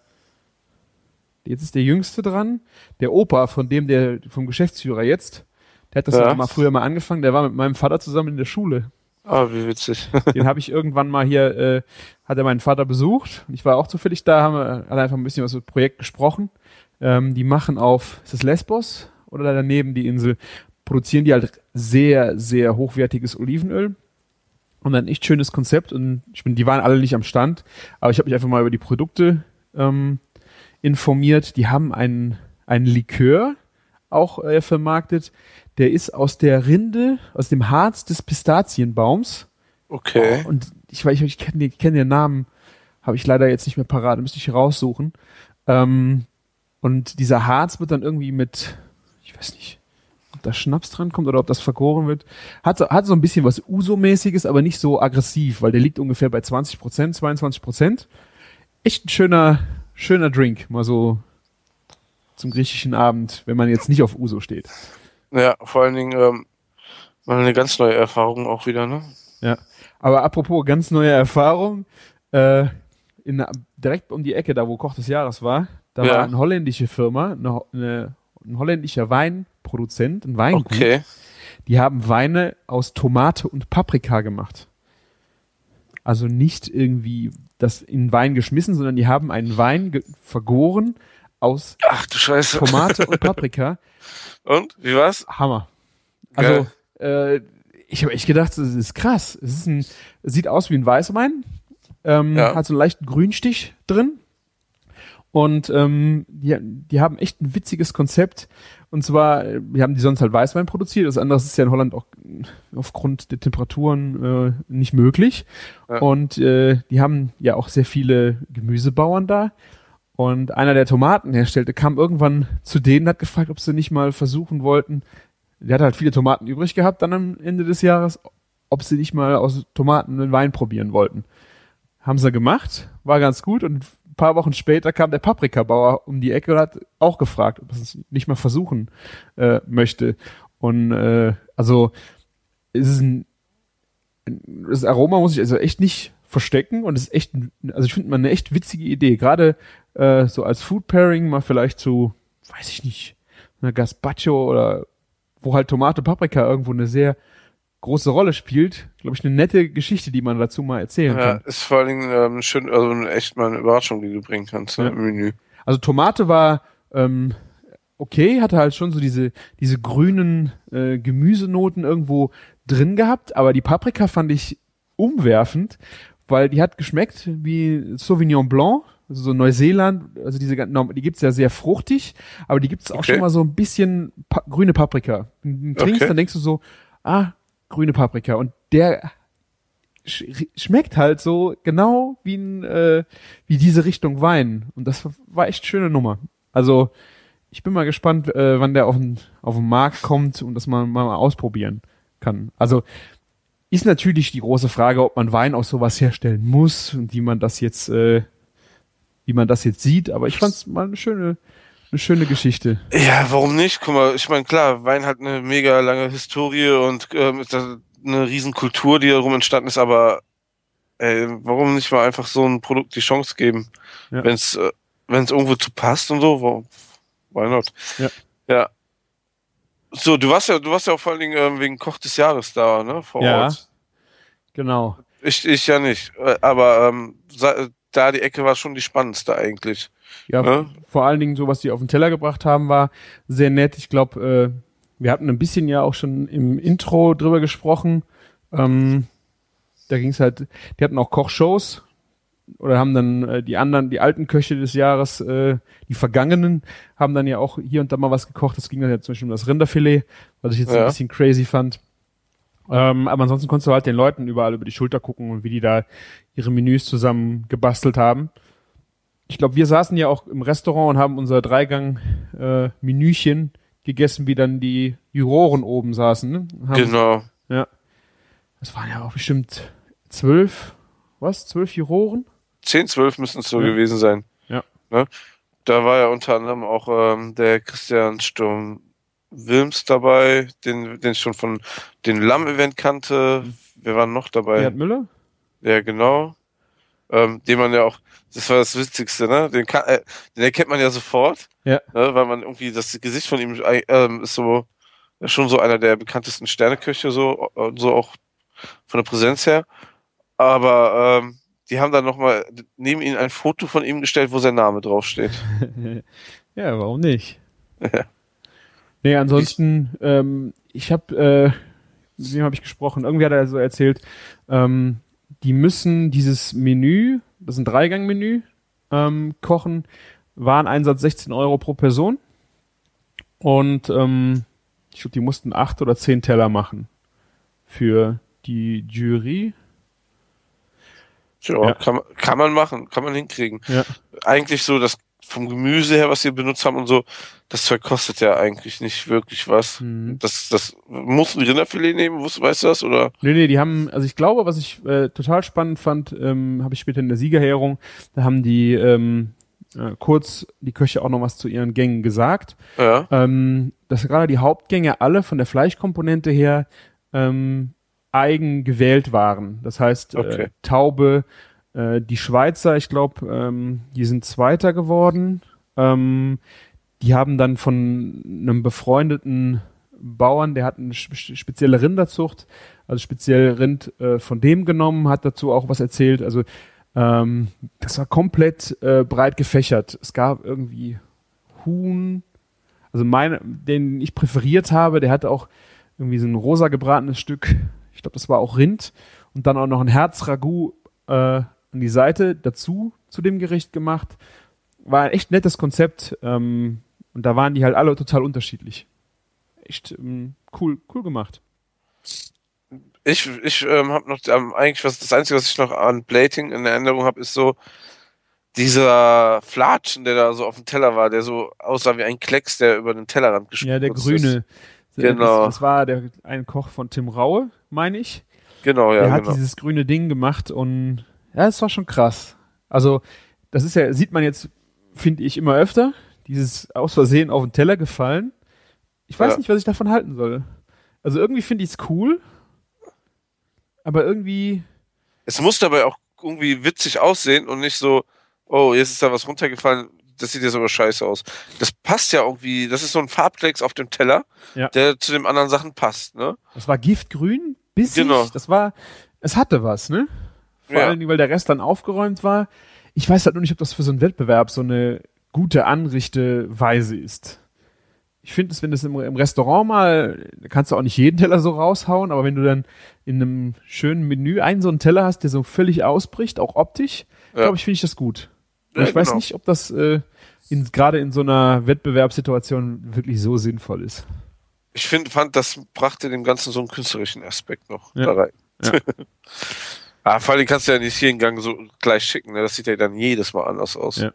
jetzt ist der Jüngste dran, der Opa von dem, der, vom Geschäftsführer jetzt, der hat das Ja. mal früher mal angefangen, der war mit meinem Vater zusammen in der Schule. Ah, wie witzig. [laughs] Den habe ich irgendwann mal hier, äh, hat er meinen Vater besucht. Und ich war auch zufällig da, haben wir hat einfach ein bisschen was über das Projekt gesprochen. Ähm, die machen auf, ist das Lesbos oder da daneben die Insel, produzieren die halt sehr, sehr hochwertiges Olivenöl. Und ein echt schönes Konzept. Und ich bin, die waren alle nicht am Stand, aber ich habe mich einfach mal über die Produkte ähm, informiert. Die haben einen, einen Likör auch äh, vermarktet. Der ist aus der Rinde, aus dem Harz des Pistazienbaums. Okay. Und ich weiß, ich kenne den, ich kenn den Namen, habe ich leider jetzt nicht mehr parat, müsste ich raussuchen. Ähm, und dieser Harz wird dann irgendwie mit, ich weiß nicht, ob da Schnaps dran kommt oder ob das vergoren wird. Hat so, hat so ein bisschen was Uso-mäßiges, aber nicht so aggressiv, weil der liegt ungefähr bei 20 Prozent, 22 Prozent. Echt ein schöner, schöner Drink, mal so zum griechischen Abend, wenn man jetzt nicht auf Uso steht. Ja, vor allen Dingen ähm, mal eine ganz neue Erfahrung auch wieder, ne? Ja. Aber apropos ganz neue Erfahrung, äh, in, direkt um die Ecke, da wo Koch des Jahres war, da Ja. war eine holländische Firma, eine, eine, ein holländischer Weinproduzent, ein Weingut. Okay. Die haben Weine aus Tomate und Paprika gemacht. Also nicht irgendwie das in Wein geschmissen, sondern die haben einen Wein vergoren aus Ach. Tomate und [laughs] Paprika. Und? Wie war's? Hammer. Also, äh, ich habe echt gedacht, das ist krass. Es ist ein, sieht aus wie ein Weißwein, ähm, Ja. hat so einen leichten Grünstich drin. Und ähm, die, die haben echt ein witziges Konzept. Und zwar, wir haben die sonst halt Weißwein produziert. Das andere ist ja in Holland auch äh, aufgrund der Temperaturen äh, nicht möglich. Ja. Und äh, die haben ja auch sehr viele Gemüsebauern da. Und einer der Tomaten herstellte, kam irgendwann zu denen, hat gefragt, ob sie nicht mal versuchen wollten, der hat halt viele Tomaten übrig gehabt dann am Ende des Jahres, ob sie nicht mal aus Tomaten einen Wein probieren wollten. Haben sie gemacht, war ganz gut und paar Wochen später kam der Paprikabauer um die Ecke und hat auch gefragt, ob er es nicht mal versuchen äh, möchte. Und äh, also es ist ein, das Aroma muss ich also echt nicht verstecken und es ist echt, also ich finde mal eine echt witzige Idee. Gerade äh, so als Food Pairing mal vielleicht zu, weiß ich nicht, einer Gazpacho oder wo halt Tomate, Paprika irgendwo eine sehr große Rolle spielt, glaube ich, eine nette Geschichte, die man dazu mal erzählen Ja, kann. ist vor allen Dingen ähm, schön, also echt mal eine Überraschung, die du bringen kannst ne, Ja. im Menü. Also Tomate war ähm, okay, hatte halt schon so diese diese grünen äh, Gemüsenoten irgendwo drin gehabt, aber die Paprika fand ich umwerfend, weil die hat geschmeckt wie Sauvignon Blanc, also so Neuseeland, also diese die gibt's ja sehr fruchtig, aber die gibt's auch Okay. schon mal so ein bisschen pa grüne Paprika. Wenn du trinkst, Okay. dann denkst du so, ah, grüne Paprika und der sch schmeckt halt so genau wie ein, äh, wie diese Richtung Wein und das war echt schöne Nummer. Also ich bin mal gespannt, äh, wann der auf den, auf den Markt kommt und das man mal ausprobieren kann. Also ist natürlich die große Frage, ob man Wein aus sowas herstellen muss und wie man das jetzt, äh, wie man das jetzt sieht. Aber ich fand's mal eine schöne, eine schöne Geschichte. Ja, warum nicht? Guck mal, ich meine, klar, Wein hat eine mega lange Historie und ähm, ist eine Riesenkultur, die darum entstanden ist, aber ey, warum nicht mal einfach so ein Produkt die Chance geben? Ja. Wenn es äh, wenn's irgendwo zu passt und so, warum, why not? Ja. Ja. So, du warst ja, du warst ja auch vor allen Dingen ähm, wegen Koch des Jahres da, ne? Vor Ja. Ort. Genau. Ich, ich ja nicht. Äh, Aber ähm, da die Ecke war schon die spannendste eigentlich. Ja, Ne? vor allen Dingen so, was die auf den Teller gebracht haben, war sehr nett. Ich glaube, äh, wir hatten ein bisschen ja auch schon im Intro drüber gesprochen. Ähm, da ging's halt, die hatten auch Kochshows oder haben dann äh, die anderen, die alten Köche des Jahres, äh, die vergangenen, haben dann ja auch hier und da mal was gekocht. Das ging dann ja zum Beispiel um das Rinderfilet, was ich jetzt Ja. ein bisschen crazy fand. Ähm, aber ansonsten konntest du halt den Leuten überall über die Schulter gucken und wie die da ihre Menüs zusammen gebastelt haben. Ich glaube, wir saßen ja auch im Restaurant und haben unser Dreigang-Menüchen gegessen, wie dann die Juroren oben saßen. Ne? Genau. Das waren ja auch bestimmt zwölf, was? Zwölf Juroren? 10, 12 müssen es so Ja. gewesen sein. Ja. Ne? Da war ja unter anderem auch ähm, der Christian Sturm Wilms dabei, den, den ich schon von den Lamm-Event kannte. Wer war noch dabei? Gerhard Müller? Ja, genau. Ähm, den man ja auch, das war das Witzigste, ne? Den, kann, äh, den erkennt man ja sofort, Ja. ne? weil man irgendwie, das Gesicht von ihm äh, ähm, ist so, ja, schon so einer der bekanntesten Sterneköche, so, äh, so auch von der Präsenz her. Aber ähm, die haben dann nochmal neben ihn ein Foto von ihm gestellt, wo sein Name draufsteht. [laughs] ja, warum nicht? Nee, ansonsten, ähm, ich habe, äh, mit wem habe ich gesprochen? Irgendwie hat er so erzählt, ähm, die müssen dieses Menü, das ist ein Dreigang-Menü, ähm, kochen, Wareneinsatz 16 Euro pro Person. Und ähm, ich glaube, die mussten acht oder zehn Teller machen für die Jury. Tja, Ja. kann, man- kann man machen, kann man hinkriegen. Ja. Eigentlich so, das vom Gemüse her, was sie benutzt haben und so, das Zeug kostet ja eigentlich nicht wirklich was. Mhm. Das, das musst du ein Rinderfilet nehmen, weißt du das? Oder? Nee, nee, die haben, also ich glaube, was ich äh, total spannend fand, ähm, habe ich später in der Siegerehrung, da haben die ähm, äh, kurz die Köche auch noch was zu ihren Gängen gesagt. Ja. Ähm, dass gerade die Hauptgänge alle von der Fleischkomponente her ähm, eigen gewählt waren. Das heißt, Okay. äh, Taube, äh, die Schweizer, ich glaube, ähm, die sind Zweiter geworden. Ähm, die haben dann von einem befreundeten Bauern, der hat eine spe- spezielle Rinderzucht, also speziell Rind äh, von dem genommen, hat dazu auch was erzählt. Also ähm, das war komplett äh, breit gefächert. Es gab irgendwie Huhn, also meine, den ich präferiert habe, der hatte auch irgendwie so ein rosa gebratenes Stück. Ich glaube, das war auch Rind und dann auch noch ein Herzragout äh, an die Seite dazu zu dem Gericht gemacht. War ein echt nettes Konzept ähm, und da waren die halt alle total unterschiedlich. Echt ähm, cool, cool gemacht. Ich, ich ähm, habe noch ähm, eigentlich was das Einzige, was ich noch an Plating in Erinnerung habe, ist so dieser Flatschen, der da so auf dem Teller war, der so aussah wie ein Klecks, der über den Tellerrand gespritzt Ja, der ist. grüne. Genau. Das, das war der ein Koch von Tim Raue, meine ich. Genau, ja, der hat genau. dieses grüne Ding gemacht und ja, es war schon krass. Also, das ist ja, sieht man jetzt, finde ich, immer öfter. Dieses aus Versehen auf den Teller gefallen. Ich weiß Ja. nicht, was ich davon halten soll. Also irgendwie finde ich es cool, aber irgendwie, Es muss dabei auch irgendwie witzig aussehen und nicht so, oh, jetzt ist da was runtergefallen, das sieht jetzt aber scheiße aus. Das passt ja irgendwie, das ist so ein Farbklecks auf dem Teller, Ja. der zu den anderen Sachen passt, ne? das war giftgrün, bissig, Genau. das war, es hatte was, ne? Vor Ja. allen Dingen, weil der Rest dann aufgeräumt war. Ich weiß halt nur nicht, ob das für so einen Wettbewerb so eine gute Anrichteweise ist. ich finde es, wenn das im, im Restaurant mal, kannst du auch nicht jeden Teller so raushauen, aber wenn du dann in einem schönen Menü einen so einen Teller hast, der so völlig ausbricht, auch optisch, Ja. glaube ich, finde ich das gut. Ja, ich weiß genau. nicht, ob das äh, in, gerade in so einer Wettbewerbssituation wirklich so sinnvoll ist. Ich find, fand, das brachte dem Ganzen so einen künstlerischen Aspekt noch Ja. da rein. Ja. [laughs] ah, vor allem kannst du ja nicht hier in Gang so gleich schicken, ne? Das sieht ja dann jedes Mal anders aus. Ja.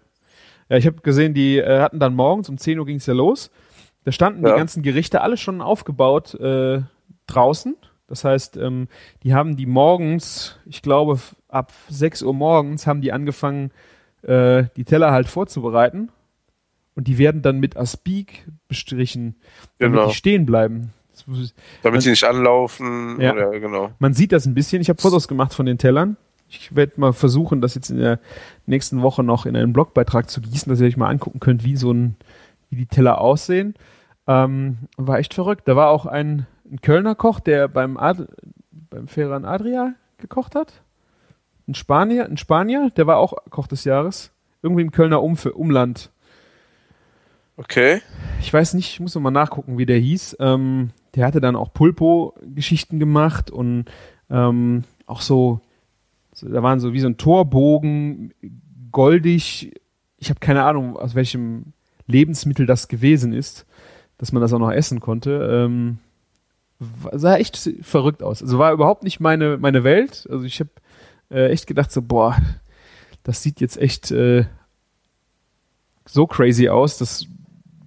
Ja, ich habe gesehen, die äh, hatten dann morgens um 10 Uhr ging es ja los. Da standen Ja. die ganzen Gerichte alle schon aufgebaut äh, draußen. Das heißt, ähm, die haben die morgens, ich glaube ab 6 Uhr morgens haben die angefangen, äh, die Teller halt vorzubereiten. Und die werden dann mit Aspik bestrichen, damit Genau. die stehen bleiben. Damit sie nicht anlaufen. Ja. Oder, genau. Man sieht das ein bisschen. Ich habe Fotos gemacht von den Tellern. Ich werde mal versuchen, das jetzt in der nächsten Woche noch in einen Blogbeitrag zu gießen, dass ihr euch mal angucken könnt, wie so ein, wie die Teller aussehen. Ähm, war echt verrückt. Da war auch ein, ein Kölner Koch, der beim, Ad, beim Ferran Adria gekocht hat. Ein Spanier, ein Spanier, der war auch Koch des Jahres. Irgendwie im Kölner Umf Umland. Okay. Ich weiß nicht, ich muss noch mal nachgucken, wie der hieß. Ähm, der hatte dann auch Pulpo-Geschichten gemacht und ähm, auch so, so, da waren so wie so ein Torbogen, goldig. Ich habe keine Ahnung, aus welchem Lebensmittel das gewesen ist, dass man das auch noch essen konnte. Ähm, sah echt verrückt aus. Also war überhaupt nicht meine, meine Welt. Also ich habe äh, echt gedacht so, boah, das sieht jetzt echt äh, so crazy aus, das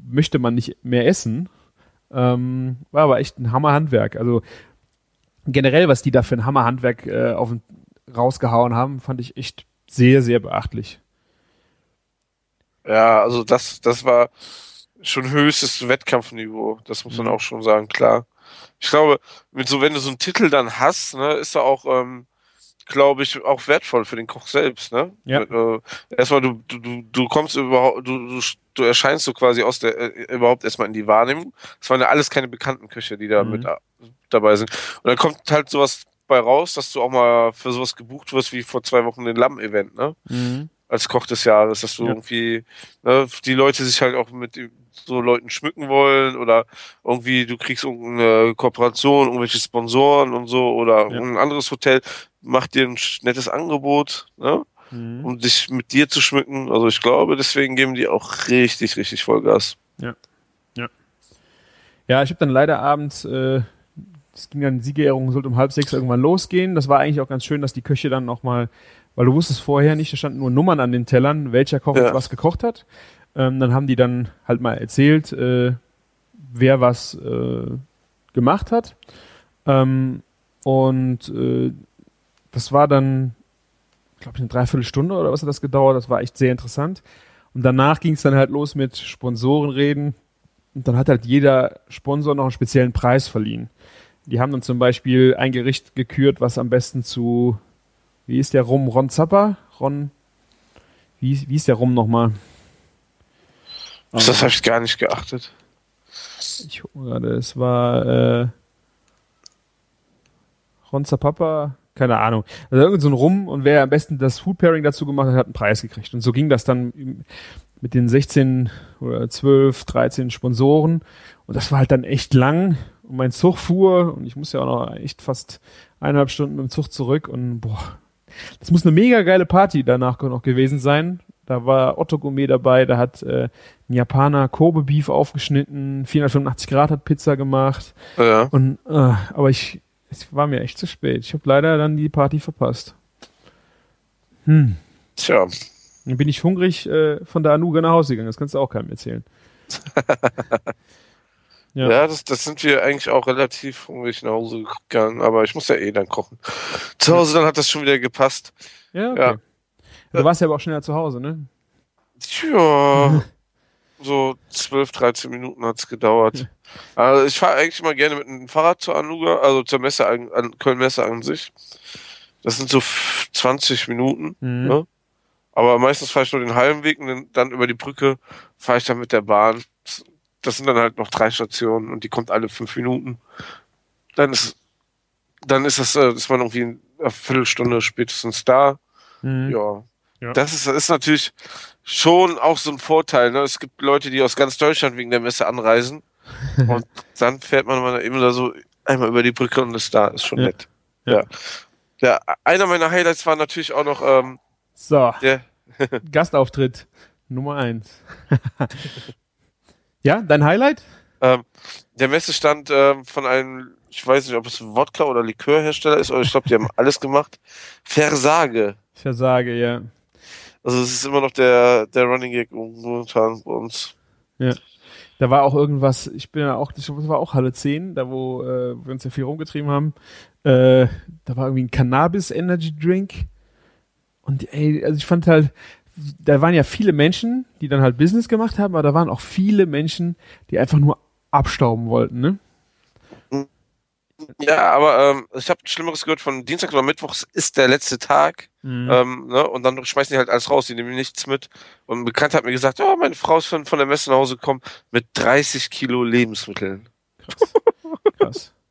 möchte man nicht mehr essen. Ähm, war aber echt ein Hammerhandwerk. Also generell, was die da für ein Hammerhandwerk äh, auf den, rausgehauen haben, fand ich echt sehr, sehr beachtlich. Ja, also das, das war schon höchstes Wettkampfniveau. Das muss man Mhm. auch schon sagen, klar. Ich glaube, mit so, wenn du so einen Titel dann hast, ne, ist er auch, ähm, glaube ich, auch wertvoll für den Koch selbst, ne? Ja. Äh, erstmal, du, du, du, du kommst überhaupt, du, du, du erscheinst so quasi aus der, äh, überhaupt erstmal in die Wahrnehmung. Es waren ja alles keine bekannten Köche, die da Mhm. mit äh, dabei sind. Und dann kommt halt sowas bei raus, dass du auch mal für sowas gebucht wirst, wie vor zwei Wochen den Lamm-Event, ne? als Koch des Jahres, dass du Ja. irgendwie ne, die Leute sich halt auch mit so Leuten schmücken wollen oder irgendwie du kriegst irgendeine Kooperation, irgendwelche Sponsoren und so oder Ja. ein anderes Hotel macht dir ein nettes Angebot, ne, Mhm. um dich mit dir zu schmücken. Also ich glaube, deswegen geben die auch richtig, richtig Vollgas. Ja, ich habe dann leider abends, äh, es ging dann, die Siegerehrung sollte um halb sechs irgendwann losgehen. Das war eigentlich auch ganz schön, dass die Köche dann nochmal, weil du wusstest vorher nicht, da standen nur Nummern an den Tellern, welcher Koch Ja. was gekocht hat. Ähm, dann haben die dann halt mal erzählt, äh, wer was äh, gemacht hat. Ähm, und äh, das war dann, glaube ich, eine Dreiviertelstunde oder was hat das gedauert. Das war echt sehr interessant. Und danach ging es dann halt los mit Sponsorenreden. Und dann hat halt jeder Sponsor noch einen speziellen Preis verliehen. Die haben dann zum Beispiel ein Gericht gekürt, was am besten zu, wie ist der Rum? Ron Zappa? Ron, wie, wie ist der Rum nochmal? Das habe ich gar nicht geachtet. Ich gucke gerade, es war äh, Ron Zapapa, keine Ahnung. Also irgend so ein Rum und wer am besten das Food Pairing dazu gemacht hat, hat einen Preis gekriegt. Und so ging das dann im- mit den 16 oder 12, 13 Sponsoren. Und das war halt dann echt lang. Und mein Zug fuhr und ich muss ja auch noch echt fast eineinhalb Stunden mit dem Zug zurück. Und boah, das muss eine mega geile Party danach noch gewesen sein. Da war Otto Gourmet dabei, da hat äh, ein Japaner Kobe Beef aufgeschnitten, 485 Grad hat Pizza gemacht. Ja. Und äh, aber ich, es war mir echt zu spät. Ich habe leider dann die Party verpasst. Hm. Tja. Dann bin ich hungrig äh, von der Anuga nach Hause gegangen. Das kannst du auch keinem erzählen. Ja, [laughs] Ja. das, das sind wir eigentlich auch relativ hungrig nach Hause gegangen, aber ich muss ja eh dann kochen. Zu Hause dann hat das schon wieder gepasst. Ja, okay. Ja. Du warst ja aber auch schneller zu Hause, ne? Ja, [laughs] so 12, 13 Minuten hat's gedauert. Also ich fahre eigentlich immer gerne mit dem Fahrrad zur Anuga, also zur Messe an, an Köln-Messe an sich. Das sind so f- 20 Minuten, Mhm. Ja. aber meistens fahre ich nur den halben Weg und dann- über die Brücke fahre ich dann mit der Bahn. Das sind dann halt noch drei Stationen und die kommt alle fünf Minuten. Dann ist, dann ist das, äh, ist man irgendwie in einer Viertelstunde spätestens da. Mhm. Ja. Ja. Das ist, das ist natürlich schon auch so ein Vorteil. Ne? Es gibt Leute, die aus ganz Deutschland wegen der Messe anreisen. [laughs] und dann fährt man mal eben so einmal über die Brücke und ist da. Ist schon Ja. nett. Ja. Ja. ja. Einer meiner Highlights war natürlich auch noch ähm, So, der. [laughs] Gastauftritt Nummer eins. [laughs] ja, dein Highlight? Ähm, der Messestand ähm, von einem, ich weiß nicht, ob es Wodka oder Likörhersteller ist, aber ich glaube, die haben alles gemacht. Versage. Versage, ja. Also es ist immer noch der, der Running Gag momentan bei uns. Da war auch irgendwas, ich bin ja auch, das war auch Halle 10, da wo äh, wir uns ja viel rumgetrieben haben. Äh, da war irgendwie ein Cannabis Energy Drink. Und ey, also ich fand halt, da waren ja viele Menschen, die dann halt Business gemacht haben, aber da waren auch viele Menschen, die einfach nur abstauben wollten, ne? Ja, aber ähm, ich habe Schlimmeres gehört von Dienstag oder Mittwochs ist der letzte Tag. Mhm. Ähm, ne? Und dann schmeißen die halt alles raus, die nehmen nichts mit. Und ein Bekannter hat mir gesagt, ja, meine Frau ist von, von der Messe nach Hause gekommen mit 30 Kilo Lebensmitteln. Krass. [laughs]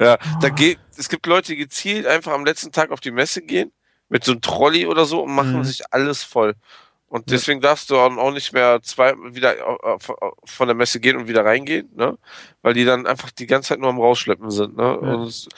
Ja, da geht, es gibt Leute, die gezielt einfach am letzten Tag auf die Messe gehen, mit so einem Trolley oder so und machen Mhm. sich alles voll. Und Ja. deswegen darfst du auch nicht mehr zwei wieder äh, von der Messe gehen und wieder reingehen, ne? Weil die dann einfach die ganze Zeit nur am Rausschleppen sind, ne? Ja. Und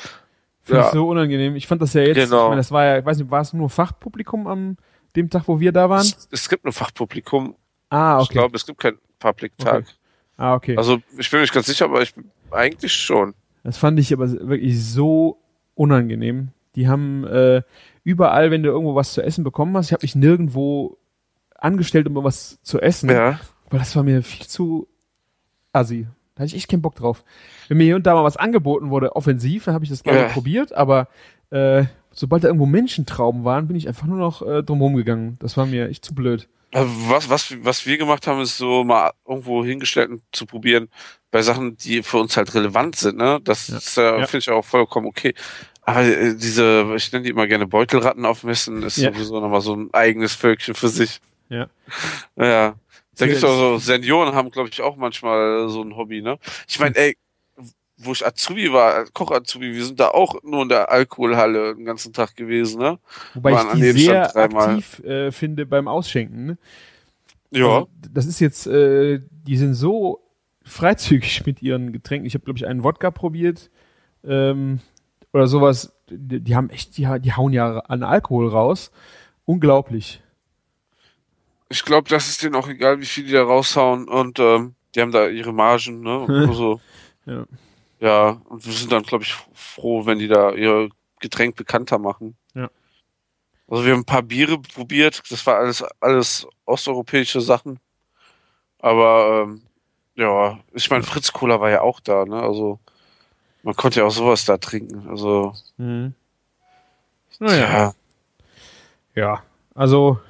Finde Ja. ich so unangenehm. Ich fand das ja jetzt, Genau. ich meine, das war ja, ich weiß nicht, war es nur Fachpublikum am dem Tag, wo wir da waren? es, es gibt ein Fachpublikum. Ah, Ich okay. glaube, es gibt keinen Public-Tag. Okay. Ah, okay. Also ich bin mir nicht ganz sicher, aber ich eigentlich schon. Das fand ich aber wirklich so unangenehm. Die haben äh, überall, wenn du irgendwo was zu essen bekommen hast, ich habe mich nirgendwo angestellt, um was zu essen, Ja. weil das war mir viel zu assi. Da hatte ich echt keinen Bock drauf. Wenn mir hier und da mal was angeboten wurde, offensiv, dann habe ich das gerne Ja. probiert, aber äh, sobald da irgendwo Menschentrauben waren, bin ich einfach nur noch äh, drumherum gegangen. Das war mir echt zu blöd. Also was, was, was wir gemacht haben, ist so mal irgendwo hingestellt und zu probieren bei Sachen, die für uns halt relevant sind. Ne? Das Ja. ist ja, Ja. finde ich auch vollkommen okay. Aber äh, diese, ich nenne die immer gerne Beutelratten aufmessen, ist Ja. sowieso nochmal so ein eigenes Völkchen für sich. Ja. Ja. Da Ja, gibt's auch so, Senioren haben, glaube ich, auch manchmal so ein Hobby, ne? Ich meine, ey, wo ich Azubi war, Koch-Azubi, wir sind da auch nur in der Alkoholhalle den ganzen Tag gewesen, ne? Wobei Waren ich die sehr Stand aktiv äh, finde beim Ausschenken. Ne? Ja. Also, das ist jetzt, äh, die sind so freizügig [laughs] mit ihren Getränken. Ich habe, glaube ich, einen Wodka probiert ähm, oder sowas. Die, die haben echt, die, die hauen ja an Alkohol raus. Unglaublich. Ich glaube, das ist denen auch egal, wie viel die da raushauen und ähm, die haben da ihre Margen, ne? Also, [laughs] Ja. ja, und wir sind dann, glaube ich, froh, wenn die da ihr Getränk bekannter machen. Ja. Also wir haben ein paar Biere probiert, das war alles, alles osteuropäische Sachen. Aber ähm, ja, ich meine, Fritz Cola war ja auch da, ne? Also man konnte ja auch sowas da trinken. Also Mhm. Naja. ja, Ja. Also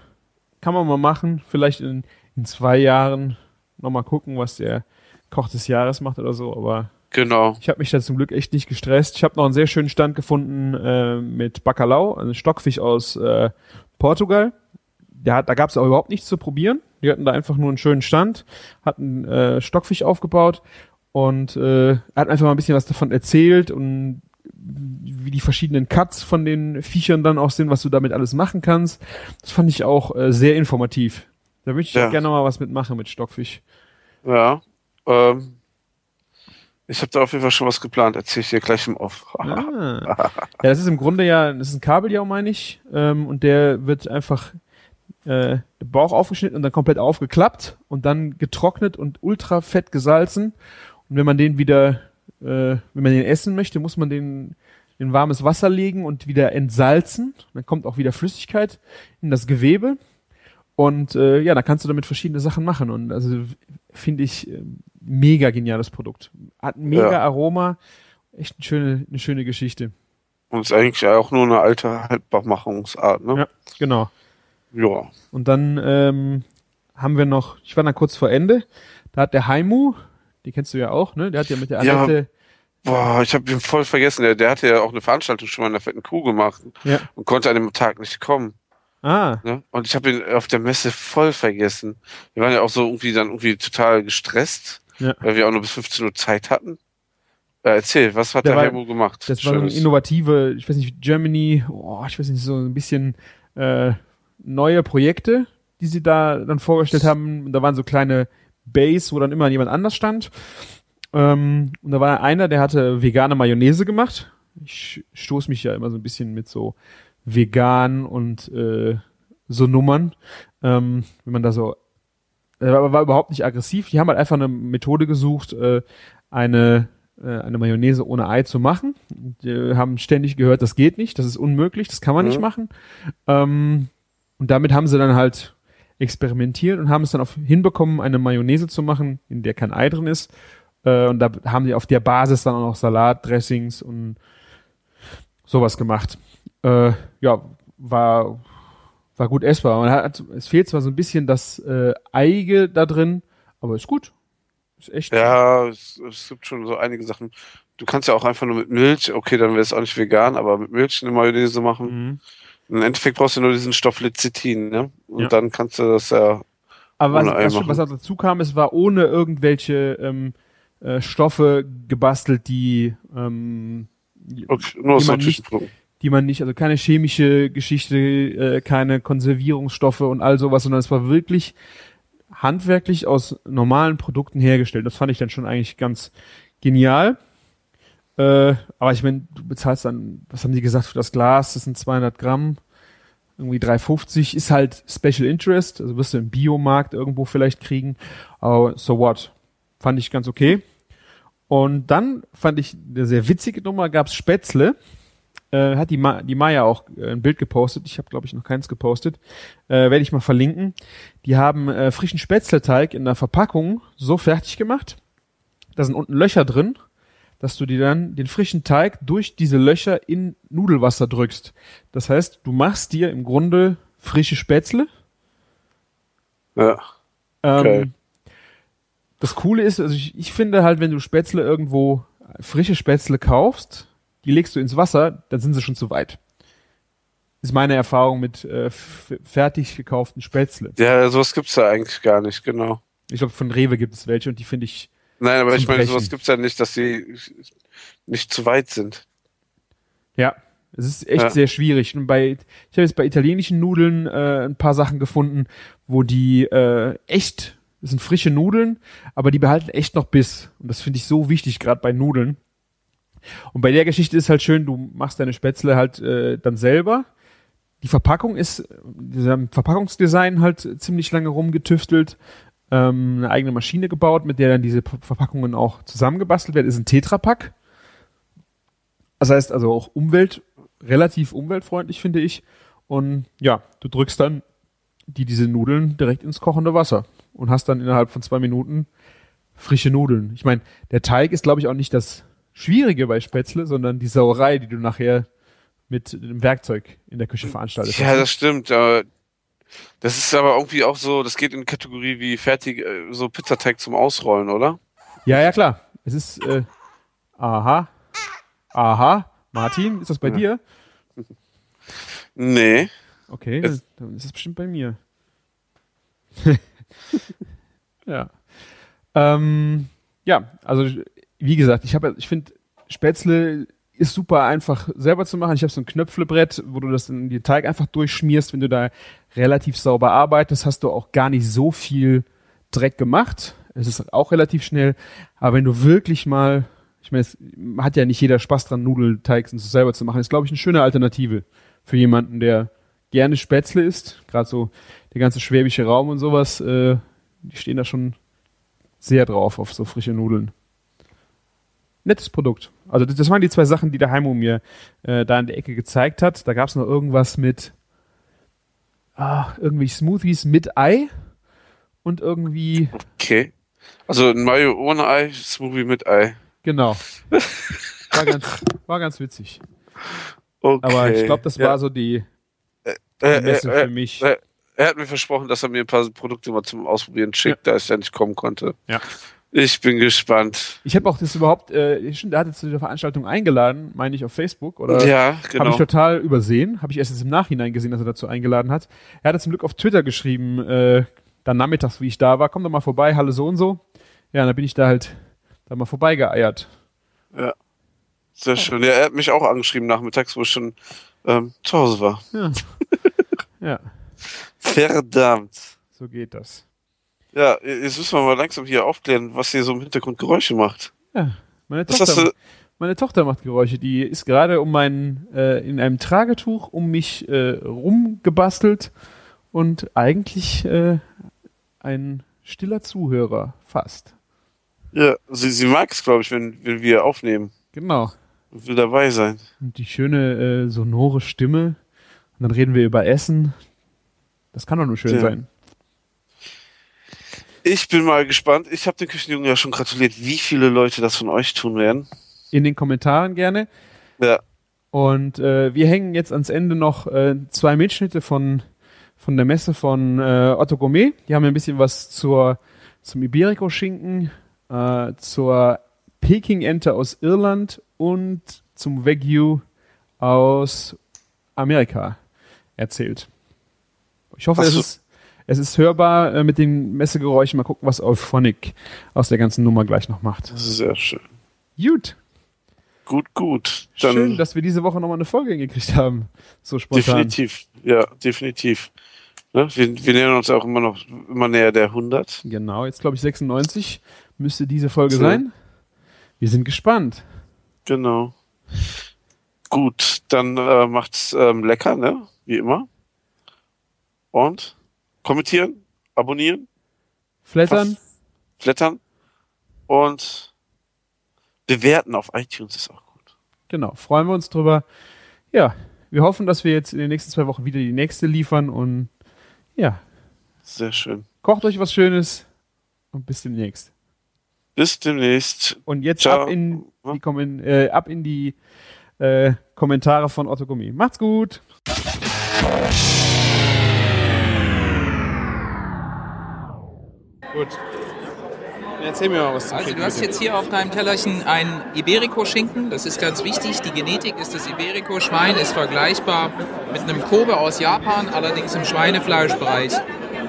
kann man mal machen. Vielleicht in, in zwei Jahren nochmal gucken, was der Koch des Jahres macht oder so. Aber genau. Ich habe mich da zum Glück echt nicht gestresst. Ich habe noch einen sehr schönen Stand gefunden äh, mit Bacalhau, also Stockfisch aus äh, Portugal. Der hat, da gab es auch überhaupt nichts zu probieren. Die hatten da einfach nur einen schönen Stand, hatten äh, Stockfisch aufgebaut und äh, hat einfach mal ein bisschen was davon erzählt und wie die verschiedenen Cuts von den Viechern dann auch sind, was du damit alles machen kannst. Das fand ich auch äh, sehr informativ. Da würde ich Ja. gerne mal was mitmachen mit Stockfisch. Ja. Ähm, ich habe da auf jeden Fall schon was geplant, erzähle ich dir gleich im Off. Ah. [laughs] Ja, das ist im Grunde ja, das ist ein Kabeljau, meine ich. Ähm, und der wird einfach äh, der Bauch aufgeschnitten und dann komplett aufgeklappt und dann getrocknet und ultra fett gesalzen. Und wenn man den wieder, äh, wenn man den essen möchte, muss man den in warmes Wasser legen und wieder entsalzen. Dann kommt auch wieder Flüssigkeit in das Gewebe. Und äh, ja, da kannst du damit verschiedene Sachen machen. Und also finde ich äh, mega geniales Produkt. Hat ein mega Ja. Aroma. Echt eine schöne, eine schöne Geschichte. Und ist eigentlich auch nur eine alte Haltbarmachungsart, ne? Ja, genau. Ja. Und dann ähm, haben wir noch, ich war da kurz vor Ende, da hat der Haimu, die kennst du ja auch, ne? Der hat ja mit der Ja. Annette, Boah, ich habe ihn voll vergessen. Der, der hatte ja auch eine Veranstaltung schon mal in der fetten Kuh gemacht ja. und konnte an dem Tag nicht kommen. Ah, Ne? Und ich habe ihn auf der Messe voll vergessen. Wir waren ja auch so irgendwie dann irgendwie total gestresst, Ja. weil wir auch nur bis 15 Uhr Zeit hatten. Äh, erzähl, was hat Der der, war- Helmo gemacht? das war so eine Schönes? innovative, ich weiß nicht, Germany, oh, ich weiß nicht, so ein bisschen äh, neue Projekte, die sie da dann vorgestellt haben. Und da waren so kleine Base, wo dann immer jemand anders stand. Ähm, und da war einer, der hatte vegane Mayonnaise gemacht. Ich stoße mich ja immer so ein bisschen mit so vegan und äh, so Nummern. Ähm, wenn man da so, er war, war überhaupt nicht aggressiv. Die haben halt einfach eine Methode gesucht, äh, eine äh, eine Mayonnaise ohne Ei zu machen. Die haben ständig gehört, das geht nicht, das ist unmöglich, das kann man Mhm. nicht machen. Ähm, und damit haben sie dann halt experimentiert und haben es dann auf, hinbekommen, eine Mayonnaise zu machen, in der kein Ei drin ist. Äh, und da haben die auf der Basis dann auch noch Salat, Dressings und sowas gemacht. Äh, ja, war, war gut essbar. Man hat, es fehlt zwar so ein bisschen das äh, Eige da drin, aber ist gut. Ist echt. Ja, es, es gibt schon so einige Sachen. Du kannst ja auch einfach nur mit Milch, okay, dann wäre es auch nicht vegan, aber mit Milch eine Mayonnaise machen. Mhm. Im Endeffekt brauchst du nur diesen Stoff Lecithin, ne? Und Ja. dann kannst du das ja. Aber was, was, was dazu kam, es war ohne irgendwelche ähm, äh, Stoffe gebastelt, die, ähm, Okay, nur Die man nicht- die man nicht, also keine chemische Geschichte, äh, keine Konservierungsstoffe und all sowas, sondern es war wirklich handwerklich aus normalen Produkten hergestellt. Das fand ich dann schon eigentlich ganz genial. Äh, aber ich meine, du bezahlst dann, was haben die gesagt für das Glas? Das sind 200 Gramm, irgendwie 3,50. Ist halt Special Interest, also wirst du im Biomarkt irgendwo vielleicht kriegen. Aber so what? Fand ich ganz okay. Und dann fand ich eine sehr witzige Nummer, gab's Spätzle. Äh, hat die, Ma die Maya auch äh, ein Bild gepostet. Ich habe, glaube ich, noch keins gepostet. Äh, Werde ich mal verlinken. Die haben äh, frischen Spätzleteig in der Verpackung so fertig gemacht. Da sind unten Löcher drin, dass du dir dann den frischen Teig durch diese Löcher in Nudelwasser drückst. Das heißt, du machst dir im Grunde frische Spätzle. Ja. Ähm, Geil. Das Coole ist, also ich, ich finde halt, wenn du Spätzle irgendwo frische Spätzle kaufst, die legst du ins Wasser, dann sind sie schon zu weit. Ist meine Erfahrung mit äh, fertig gekauften Spätzle. Ja, sowas gibt's ja eigentlich gar nicht, genau. Ich glaube, von Rewe gibt es welche und die finde ich. Nein, aber ich meine, Brechen. sowas gibt's ja nicht, dass die nicht zu weit sind. Ja, es ist echt Ja. sehr schwierig. Und bei, ich habe jetzt bei italienischen Nudeln äh, ein paar Sachen gefunden, wo die äh, echt, das sind frische Nudeln, aber die behalten echt noch Biss. Und das finde ich so wichtig, gerade bei Nudeln. Und bei der Geschichte ist halt schön, du machst deine Spätzle halt äh, dann selber. Die Verpackung ist, sie haben Verpackungsdesign halt ziemlich lange rumgetüftelt, ähm, eine eigene Maschine gebaut, mit der dann diese Verpackungen auch zusammengebastelt werden. Ist ein Tetrapack. Das heißt also auch Umwelt, relativ umweltfreundlich, finde ich. Und ja, du drückst dann die, diese Nudeln direkt ins kochende Wasser und hast dann innerhalb von zwei Minuten frische Nudeln. Ich meine, der Teig ist, glaube ich, auch nicht das Schwierige bei Spätzle, sondern die Sauerei, die du nachher mit dem Werkzeug in der Küche veranstaltest. Ja, das stimmt. Aber das ist aber irgendwie auch so, das geht in die Kategorie wie fertig, äh, so Pizzateig zum Ausrollen, oder? ja, ja, klar. Es ist, äh, aha, aha. Martin, ist das bei Ja. dir? Nee. Okay, Es- dann ist es bestimmt bei mir. [laughs] ja. Ähm, ja, also wie gesagt, ich habe, ich finde Spätzle ist super einfach selber zu machen. Ich habe so ein Knöpflebrett, wo du das in den Teig einfach durchschmierst. Wenn du da relativ sauber arbeitest, hast du auch gar nicht so viel Dreck gemacht. Es ist auch relativ schnell. Aber wenn du wirklich mal, ich meine, es hat ja nicht jeder Spaß dran, Nudelteig so selber zu machen. Ist, glaube ich, eine schöne Alternative für jemanden, der gerne Spätzle isst. Gerade so der ganze schwäbische Raum und sowas, äh, die stehen da schon sehr drauf auf so frische Nudeln. Nettes Produkt. Also das, waren die zwei Sachen, die der Heimo mir äh, da in der Ecke gezeigt hat. Da gab es noch irgendwas mit ah, irgendwie Smoothies mit Ei und irgendwie Okay. Also ein Mayo ohne Ei, Smoothie mit Ei. genau. [laughs] War ganz, war ganz witzig. Okay. Aber ich glaube, das Ja. war so die, die Äh, Messe äh, für mich. äh, er hat mir versprochen, dass er mir ein paar Produkte mal zum Ausprobieren schickt, da ich ja nicht kommen konnte. Ja. Ich bin gespannt. Ich habe auch das überhaupt, äh, stimmt, er hatte zu der Veranstaltung eingeladen, meine ich auf Facebook oder ja, habe genau. ich total übersehen, habe ich erst jetzt im Nachhinein gesehen, dass er dazu eingeladen hat. Er hatte zum Glück auf Twitter geschrieben, äh, dann nachmittags, wie ich da war, komm doch mal vorbei, Halle so und so. Ja, und dann bin ich da halt da mal vorbeigeeiert. Sehr schön. Ja, er hat mich auch angeschrieben nachmittags, wo ich schon ähm, zu Hause war. Ja. [laughs] ja, Verdammt. so geht das. Ja, jetzt müssen wir mal langsam hier aufklären, was hier so im Hintergrund Geräusche macht. Ja, meine Was Tochter, meine Tochter macht Geräusche. Die ist gerade um mein, äh, in einem Tragetuch um mich äh, rumgebastelt und eigentlich äh, ein stiller Zuhörer fast. Ja, sie, sie mag es, glaube ich, wenn, wenn wir aufnehmen. Genau. Und will dabei sein. Und die schöne äh, sonore Stimme. Und dann reden wir über Essen. Das kann doch nur schön Ja. sein. Ich bin mal gespannt. Ich habe den Küchenjungen ja schon gratuliert, wie viele Leute das von euch tun werden. In den Kommentaren gerne. Ja, Und äh, wir hängen jetzt ans Ende noch äh, zwei Mitschnitte von, von der Messe von äh, Otto Gourmet. Die haben ein bisschen was zur, zum Iberico-Schinken, äh, zur Peking-Ente aus Irland und zum Wagyu aus Amerika erzählt. Ich hoffe, es ist, es ist hörbar äh, mit den Messegeräuschen. Mal gucken, was Auphonic aus der ganzen Nummer gleich noch macht. das ist sehr schön. Gut. Gut, gut. Dann Schön, dass wir diese Woche nochmal eine Folge hingekriegt haben. So spontan. definitiv. Ja, definitiv. Ne? Wir, wir nähern uns auch immer noch immer näher der 100. Genau, jetzt glaube ich 96 müsste diese Folge So. sein. Wir sind gespannt. Genau. Gut, dann äh, macht's ähm, lecker, ne? Wie immer. Und kommentieren, abonnieren, Flattern, flattern und bewerten auf iTunes ist auch gut. genau, freuen wir uns drüber. Ja, wir hoffen, dass wir jetzt in den nächsten zwei Wochen wieder die nächste liefern und ja, Sehr schön. kocht euch was Schönes und bis demnächst. Bis demnächst. Und jetzt Ciao. ab in die, Kommen äh, ab in die äh, Kommentare von Otto Gummi. Macht's gut! Gut. Erzähl mir mal was zum Also Schinken, du hast bitte. jetzt hier auf deinem Tellerchen ein Iberico-Schinken. Das ist ganz wichtig. Die Genetik ist das Iberico-Schwein ist vergleichbar mit einem Kobe aus Japan, allerdings im Schweinefleischbereich.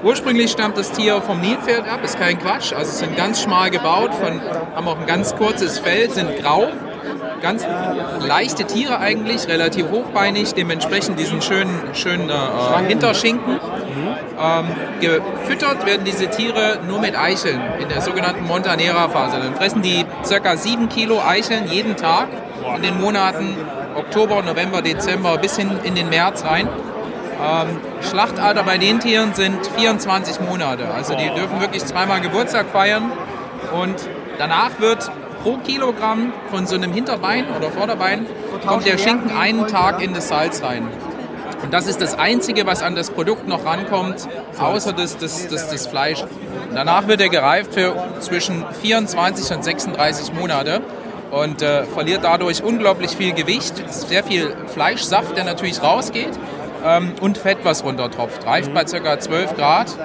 Ursprünglich stammt das Tier vom Nilpferd ab, ist kein Quatsch. Also sind ganz schmal gebaut, von, haben auch ein ganz kurzes Fell, sind grau. Ganz leichte Tiere eigentlich, relativ hochbeinig, dementsprechend diesen schönen, schönen äh, Hinterschinken. Ähm, gefüttert werden diese Tiere nur mit Eicheln in der sogenannten Montanera-Phase. Dann fressen die ca. 7 Kilo Eicheln jeden Tag in den Monaten Oktober, November, Dezember bis hin in den März rein. Ähm, Schlachtalter bei den Tieren sind 24 Monate. Also die dürfen wirklich zweimal Geburtstag feiern. Und danach wird pro Kilogramm von so einem Hinterbein oder Vorderbein kommt der Schinken einen Tag in das Salz rein. Und das ist das Einzige, was an das Produkt noch rankommt, außer das, das, das, das Fleisch. Danach wird er gereift für zwischen 24 und 36 Monate und äh, verliert dadurch unglaublich viel Gewicht, sehr viel Fleischsaft, der natürlich rausgeht ähm, und Fett, was runtertropft. Reift bei ca. 12 Grad.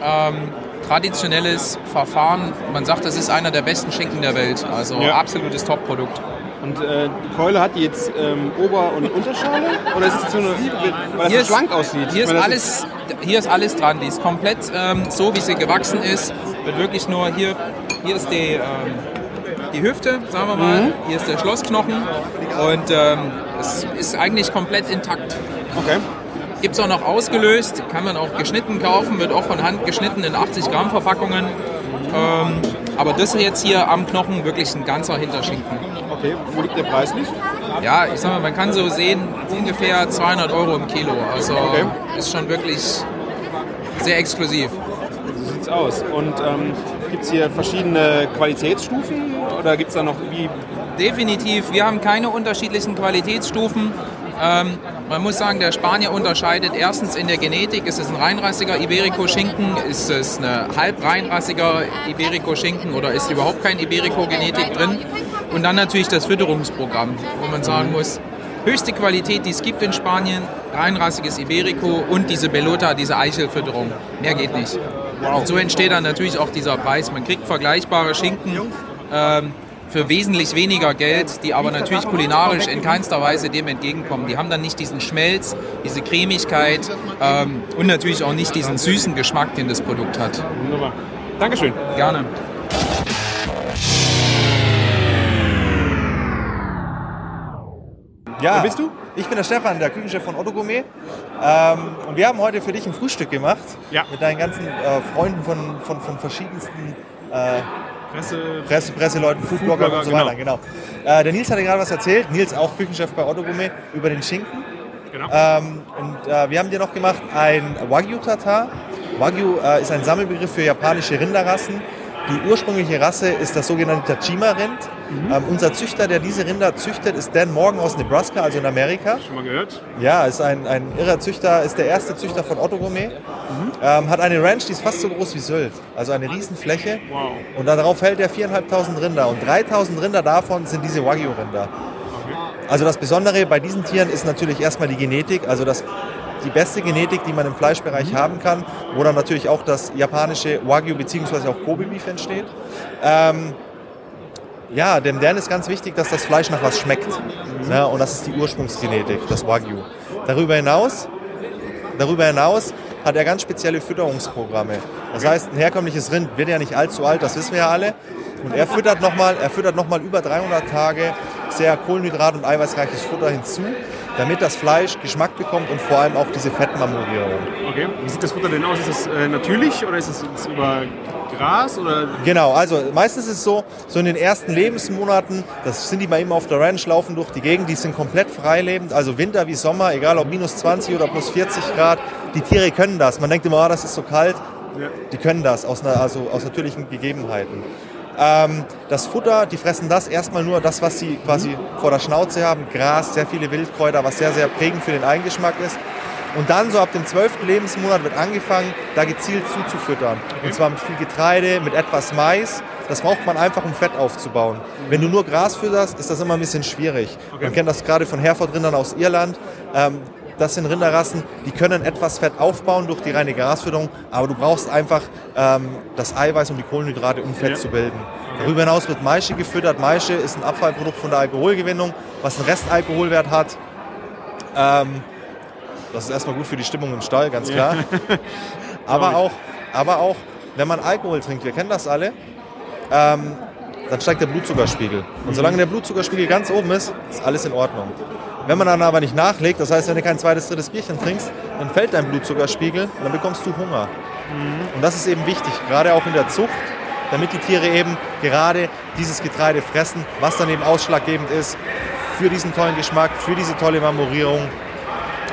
Ähm, traditionelles Verfahren. Man sagt, das ist einer der besten Schinken der Welt. Also Ja. absolutes Top-Produkt. Und äh, die Keule hat die jetzt ähm, Ober- und Unterschale? Oder ist es so eine, weil Hier das schlank aussieht? Hier ist, meine, alles, hier ist alles dran. Die ist komplett ähm, so, wie sie gewachsen ist. Wird wirklich nur hier, hier ist die, ähm, die Hüfte, sagen wir mal. Hier ist der Schlossknochen. Und ähm, es ist eigentlich komplett intakt. Okay. Gibt es auch noch ausgelöst, kann man auch geschnitten kaufen, wird auch von Hand geschnitten in 80 Gramm Verpackungen. Ähm, aber das jetzt hier am Knochen wirklich ein ganzer Hinterschinken. Okay, wo liegt der Preis nicht? Ja, ich sag mal, man kann so sehen, ungefähr 200 Euro im Kilo. Also Okay. ist schon wirklich sehr exklusiv. So sieht's aus. Und ähm, gibt es hier verschiedene Qualitätsstufen? Oder gibt es da noch wie. Definitiv, wir haben keine unterschiedlichen Qualitätsstufen. Ähm, man muss sagen, der Spanier unterscheidet erstens in der Genetik, ist es ein reinrassiger Iberico-Schinken, ist es ein halb reinrassiger Iberico-Schinken oder ist überhaupt kein Iberico-Genetik drin. Und dann natürlich das Fütterungsprogramm, wo man sagen muss, höchste Qualität, die es gibt in Spanien, reinrassiges Iberico und diese Bellota, diese Eichelfütterung. Mehr geht nicht. Und so entsteht dann natürlich auch dieser Preis. Man kriegt vergleichbare Schinken ähm, für wesentlich weniger Geld, die aber natürlich kulinarisch in keinster Weise dem entgegenkommen. Die haben dann nicht diesen Schmelz, diese Cremigkeit ähm, und natürlich auch nicht diesen süßen Geschmack, den das Produkt hat. Wunderbar. Dankeschön. Gerne. Ja, Wer bist du? Ich bin der Stefan, der Küchenchef von Otto Gourmet. Ähm, und wir haben heute für dich ein Frühstück gemacht. Ja. Mit deinen ganzen äh, Freunden von, von, von verschiedensten äh, Presse, Presse, Presseleuten, Foodblogger Foodblogger, und so weiter, genau. Äh, der Nils hatte gerade was erzählt, Nils auch Küchenchef bei Otto Gourmet, über den Schinken. Genau. Ähm, und äh, wir haben dir noch gemacht ein Wagyu-Tatar. Wagyu äh, ist ein Sammelbegriff für japanische Rinderrassen. Die ursprüngliche Rasse ist das sogenannte Tajima-Rind. Ähm, unser Züchter, der diese Rinder züchtet, ist Dan Morgan aus Nebraska, also in Amerika. Schon mal gehört? Ja, ist ein, ein irrer Züchter, ist der erste Züchter von Otto Gourmet. Ähm, hat eine Ranch, die ist fast so groß wie Sylt. Also eine Riesenfläche. Wow. Und darauf hält er 4.500 Rinder. Und 3.000 Rinder davon sind diese Wagyu-Rinder. Also das Besondere bei diesen Tieren ist natürlich erstmal die Genetik. Also das, die beste Genetik, die man im Fleischbereich haben kann, wo dann natürlich auch das japanische Wagyu bzw. auch Kobe Beef entsteht. Ähm, ja, dem Dan ist ganz wichtig, dass das Fleisch nach was schmeckt. Ja, und das ist die Ursprungsgenetik, das Wagyu. Darüber hinaus, darüber hinaus hat er ganz spezielle Fütterungsprogramme. Das heißt, ein herkömmliches Rind wird ja nicht allzu alt, das wissen wir ja alle. Und er füttert nochmal noch mal über 300 Tage sehr kohlenhydrat- und eiweißreiches Futter hinzu, damit das Fleisch Geschmack bekommt und vor allem auch diese Fettmarmorierung. Okay. Wie sieht das Futter denn aus? Ist das äh, natürlich oder ist es jetzt über Gras oder Genau, also meistens ist es so, so in den ersten Lebensmonaten, das sind die bei ihm auf der Ranch, laufen durch die Gegend, die sind komplett freilebend, also Winter wie Sommer, egal ob minus 20 oder plus 40 Grad, die Tiere können das. Man denkt immer, ah, das ist so kalt, Ja. die können das aus, einer, also aus natürlichen Gegebenheiten. Ähm, das Futter, die fressen das erstmal nur das, was sie quasi vor der Schnauze haben, Gras, sehr viele Wildkräuter, was sehr, sehr prägend für den Eigengeschmack ist. Und dann so ab dem 12. Lebensmonat wird angefangen, da gezielt zuzufüttern. Und zwar mit viel Getreide, mit etwas Mais. Das braucht man einfach, um Fett aufzubauen. Wenn du nur Gras fütterst, ist das immer ein bisschen schwierig. Man kennt das gerade von Hereford-Rindern aus Irland. Ähm, das sind Rinderrassen, die können etwas Fett aufbauen durch die reine Grasfütterung, aber du brauchst einfach ähm, das Eiweiß und die Kohlenhydrate, um Fett Ja. zu bilden. Darüber hinaus wird Maische gefüttert. Maische ist ein Abfallprodukt von der Alkoholgewinnung, was einen Restalkoholwert hat. Ähm, das ist erstmal gut für die Stimmung im Stall, ganz klar. [laughs] aber, auch, aber auch, wenn man Alkohol trinkt, wir kennen das alle, ähm, dann steigt der Blutzuckerspiegel. Und solange der Blutzuckerspiegel ganz oben ist, ist alles in Ordnung. Wenn man dann aber nicht nachlegt, das heißt, wenn du kein zweites, drittes Bierchen trinkst, dann fällt dein Blutzuckerspiegel und dann bekommst du Hunger. Und das ist eben wichtig, gerade auch in der Zucht, damit die Tiere eben gerade dieses Getreide fressen, was dann eben ausschlaggebend ist für diesen tollen Geschmack, für diese tolle Marmorierung.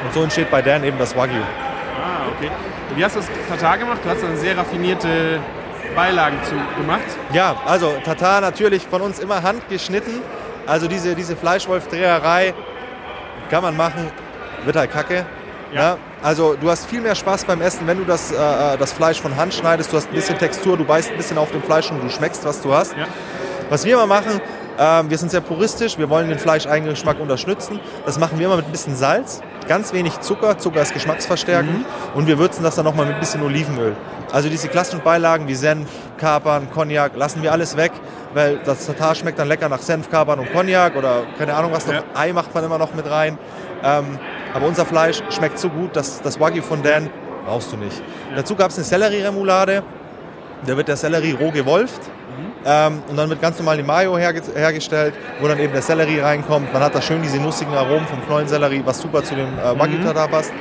Und so entsteht bei Dan eben das Wagyu. Ah, okay. Wie hast du das Tatar gemacht? Du hast dann sehr raffinierte Beilagen zu gemacht. Ja, also Tatar natürlich von uns immer handgeschnitten. Also diese, diese Fleischwolf-Dreherei kann man machen, wird halt kacke. Ja. Also du hast viel mehr Spaß beim Essen, wenn du das, äh, das Fleisch von Hand schneidest. Du hast ein bisschen Textur, du beißt ein bisschen auf dem Fleisch und du schmeckst, was du hast. Ja. Was wir immer machen, ähm, wir sind sehr puristisch, wir wollen den Fleischeigengeschmack unterstützen. Das machen wir immer mit ein bisschen Salz, ganz wenig Zucker, Zucker ist geschmacksverstärkend und wir würzen das dann nochmal mit ein bisschen Olivenöl. Also diese klassischen Beilagen wie Senf, Kapern, Cognac lassen wir alles weg, weil das Tatar schmeckt dann lecker nach Senf, Kapern und Cognac oder keine Ahnung was. Ja. Ei macht man immer noch mit rein. Ähm, aber unser Fleisch schmeckt so gut, dass das Wagyu von Dan brauchst du nicht. Dazu gab es eine Sellerie-Remoulade. Da wird der Sellerie roh gewolft. Ähm, und dann wird ganz normal die Mayo herge hergestellt, wo dann eben der Sellerie reinkommt. Man hat da schön diese nussigen Aromen vom Knollensellerie, was super zu dem äh, Wagyu Tartar passt.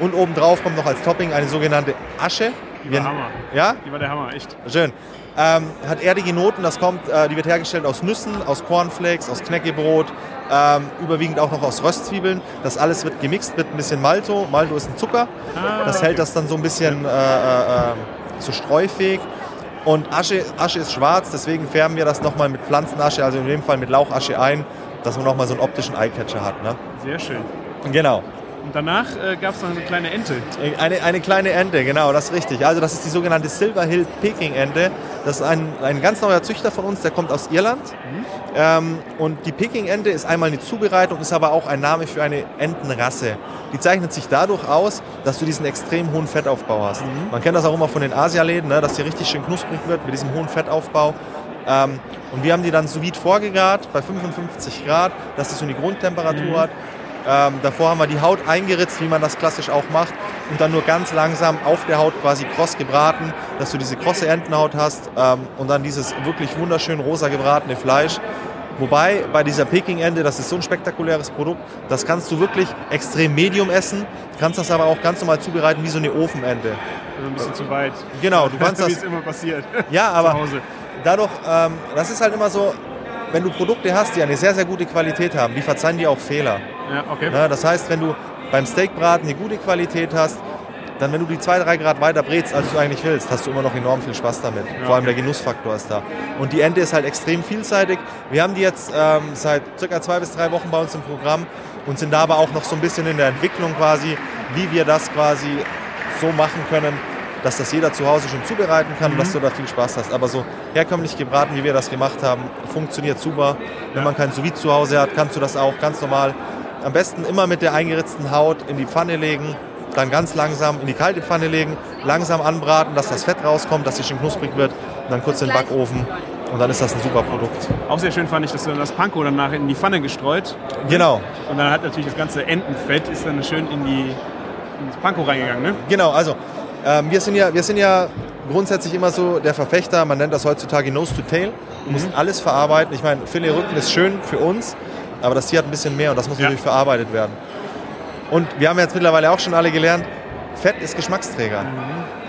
Und obendrauf kommt noch als Topping eine sogenannte Asche. Die war Hammer. Ja? Die war der Hammer, echt. Schön. Ähm, hat erdige Noten, das kommt, äh, die wird hergestellt aus Nüssen, aus Cornflakes, aus Knäckebrot, ähm, überwiegend auch noch aus Röstzwiebeln. Das alles wird gemixt mit ein bisschen Malto. Malto ist ein Zucker. Ah, Das hält das dann so ein bisschen äh, äh, äh, so streufähig. Und Asche, Asche ist schwarz, deswegen färben wir das nochmal mit Pflanzenasche, also in dem Fall mit Lauchasche ein, dass man nochmal so einen optischen Eyecatcher hat. Ne? Sehr schön. Genau. Und danach äh, gab es noch eine kleine Ente. Eine, eine kleine Ente, genau, das ist richtig. Also das ist die sogenannte Silver Hill Peking Ente. Das ist ein, ein ganz neuer Züchter von uns, der kommt aus Irland. Ähm, und die Peking Ente ist einmal eine Zubereitung, ist aber auch ein Name für eine Entenrasse. Die zeichnet sich dadurch aus, dass du diesen extrem hohen Fettaufbau hast. Man kennt das auch immer von den Asialäden, ne, dass die richtig schön knusprig wird mit diesem hohen Fettaufbau. Ähm, und wir haben die dann sous vide vorgegart bei 55 Grad, dass das so eine Grundtemperatur hat. Ähm, davor haben wir die Haut eingeritzt, wie man das klassisch auch macht, und dann nur ganz langsam auf der Haut quasi kross gebraten, dass du diese krosse Entenhaut hast ähm, und dann dieses wirklich wunderschön rosa gebratene Fleisch. Wobei bei dieser Peking-Ente, das ist so ein spektakuläres Produkt, das kannst du wirklich extrem medium essen, kannst das aber auch ganz normal zubereiten wie so eine Ofenente. Also ein bisschen zu weit. Genau, du kannst [laughs] Wie das es immer passiert. [laughs] Ja, aber dadurch, ähm, das ist halt immer so, wenn du Produkte hast, die eine sehr, sehr gute Qualität haben, die verzeihen dir auch Fehler. Ja, okay. Ne? Das heißt, wenn du beim Steakbraten eine gute Qualität hast, dann wenn du die zwei, drei Grad weiter brätst, als du eigentlich willst, hast du immer noch enorm viel Spaß damit. Vor allem der Genussfaktor ist da. Und die Ente ist halt extrem vielseitig. Wir haben die jetzt ähm, seit circa zwei bis drei Wochen bei uns im Programm und sind da aber auch noch so ein bisschen in der Entwicklung quasi, wie wir das quasi so machen können, dass das jeder zu Hause schon zubereiten kann und dass du da viel Spaß hast. Aber so herkömmlich gebraten, wie wir das gemacht haben, funktioniert super. Wenn man kein sous zu Hause hat, kannst du das auch ganz normal. Am besten immer mit der eingeritzten Haut in die Pfanne legen, dann ganz langsam in die kalte Pfanne legen, langsam anbraten, dass das Fett rauskommt, dass die schön knusprig wird und dann kurz in den Backofen und dann ist das ein super Produkt. Auch sehr schön fand ich, dass du das Panko danach in die Pfanne gestreut Genau, und dann hat natürlich das ganze Entenfett ist dann schön in die in das Panko reingegangen, ne? genau. Also ähm, wir, sind ja, wir sind ja grundsätzlich immer so der Verfechter, man nennt das heutzutage Nose to Tail. Du musst alles verarbeiten. Ich meine, Filet-Rücken ist schön für uns, aber das Tier hat ein bisschen mehr und das muss Ja. natürlich verarbeitet werden. Und wir haben jetzt mittlerweile auch schon alle gelernt, Fett ist Geschmacksträger.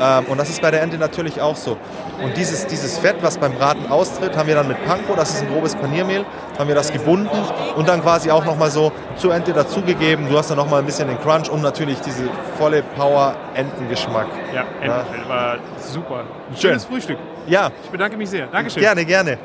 Ähm, und das ist bei der Ente natürlich auch so. Und dieses, dieses Fett, was beim Braten austritt, haben wir dann mit Panko, das ist ein grobes Paniermehl, haben wir das gebunden und dann quasi auch nochmal so zur Ente dazugegeben. Du hast dann nochmal ein bisschen den Crunch und natürlich diese volle Power-Entengeschmack. Ja, Entenfett war super. Schön. Schönes Frühstück. Ja, Ich bedanke mich sehr. Dankeschön. gerne, gerne.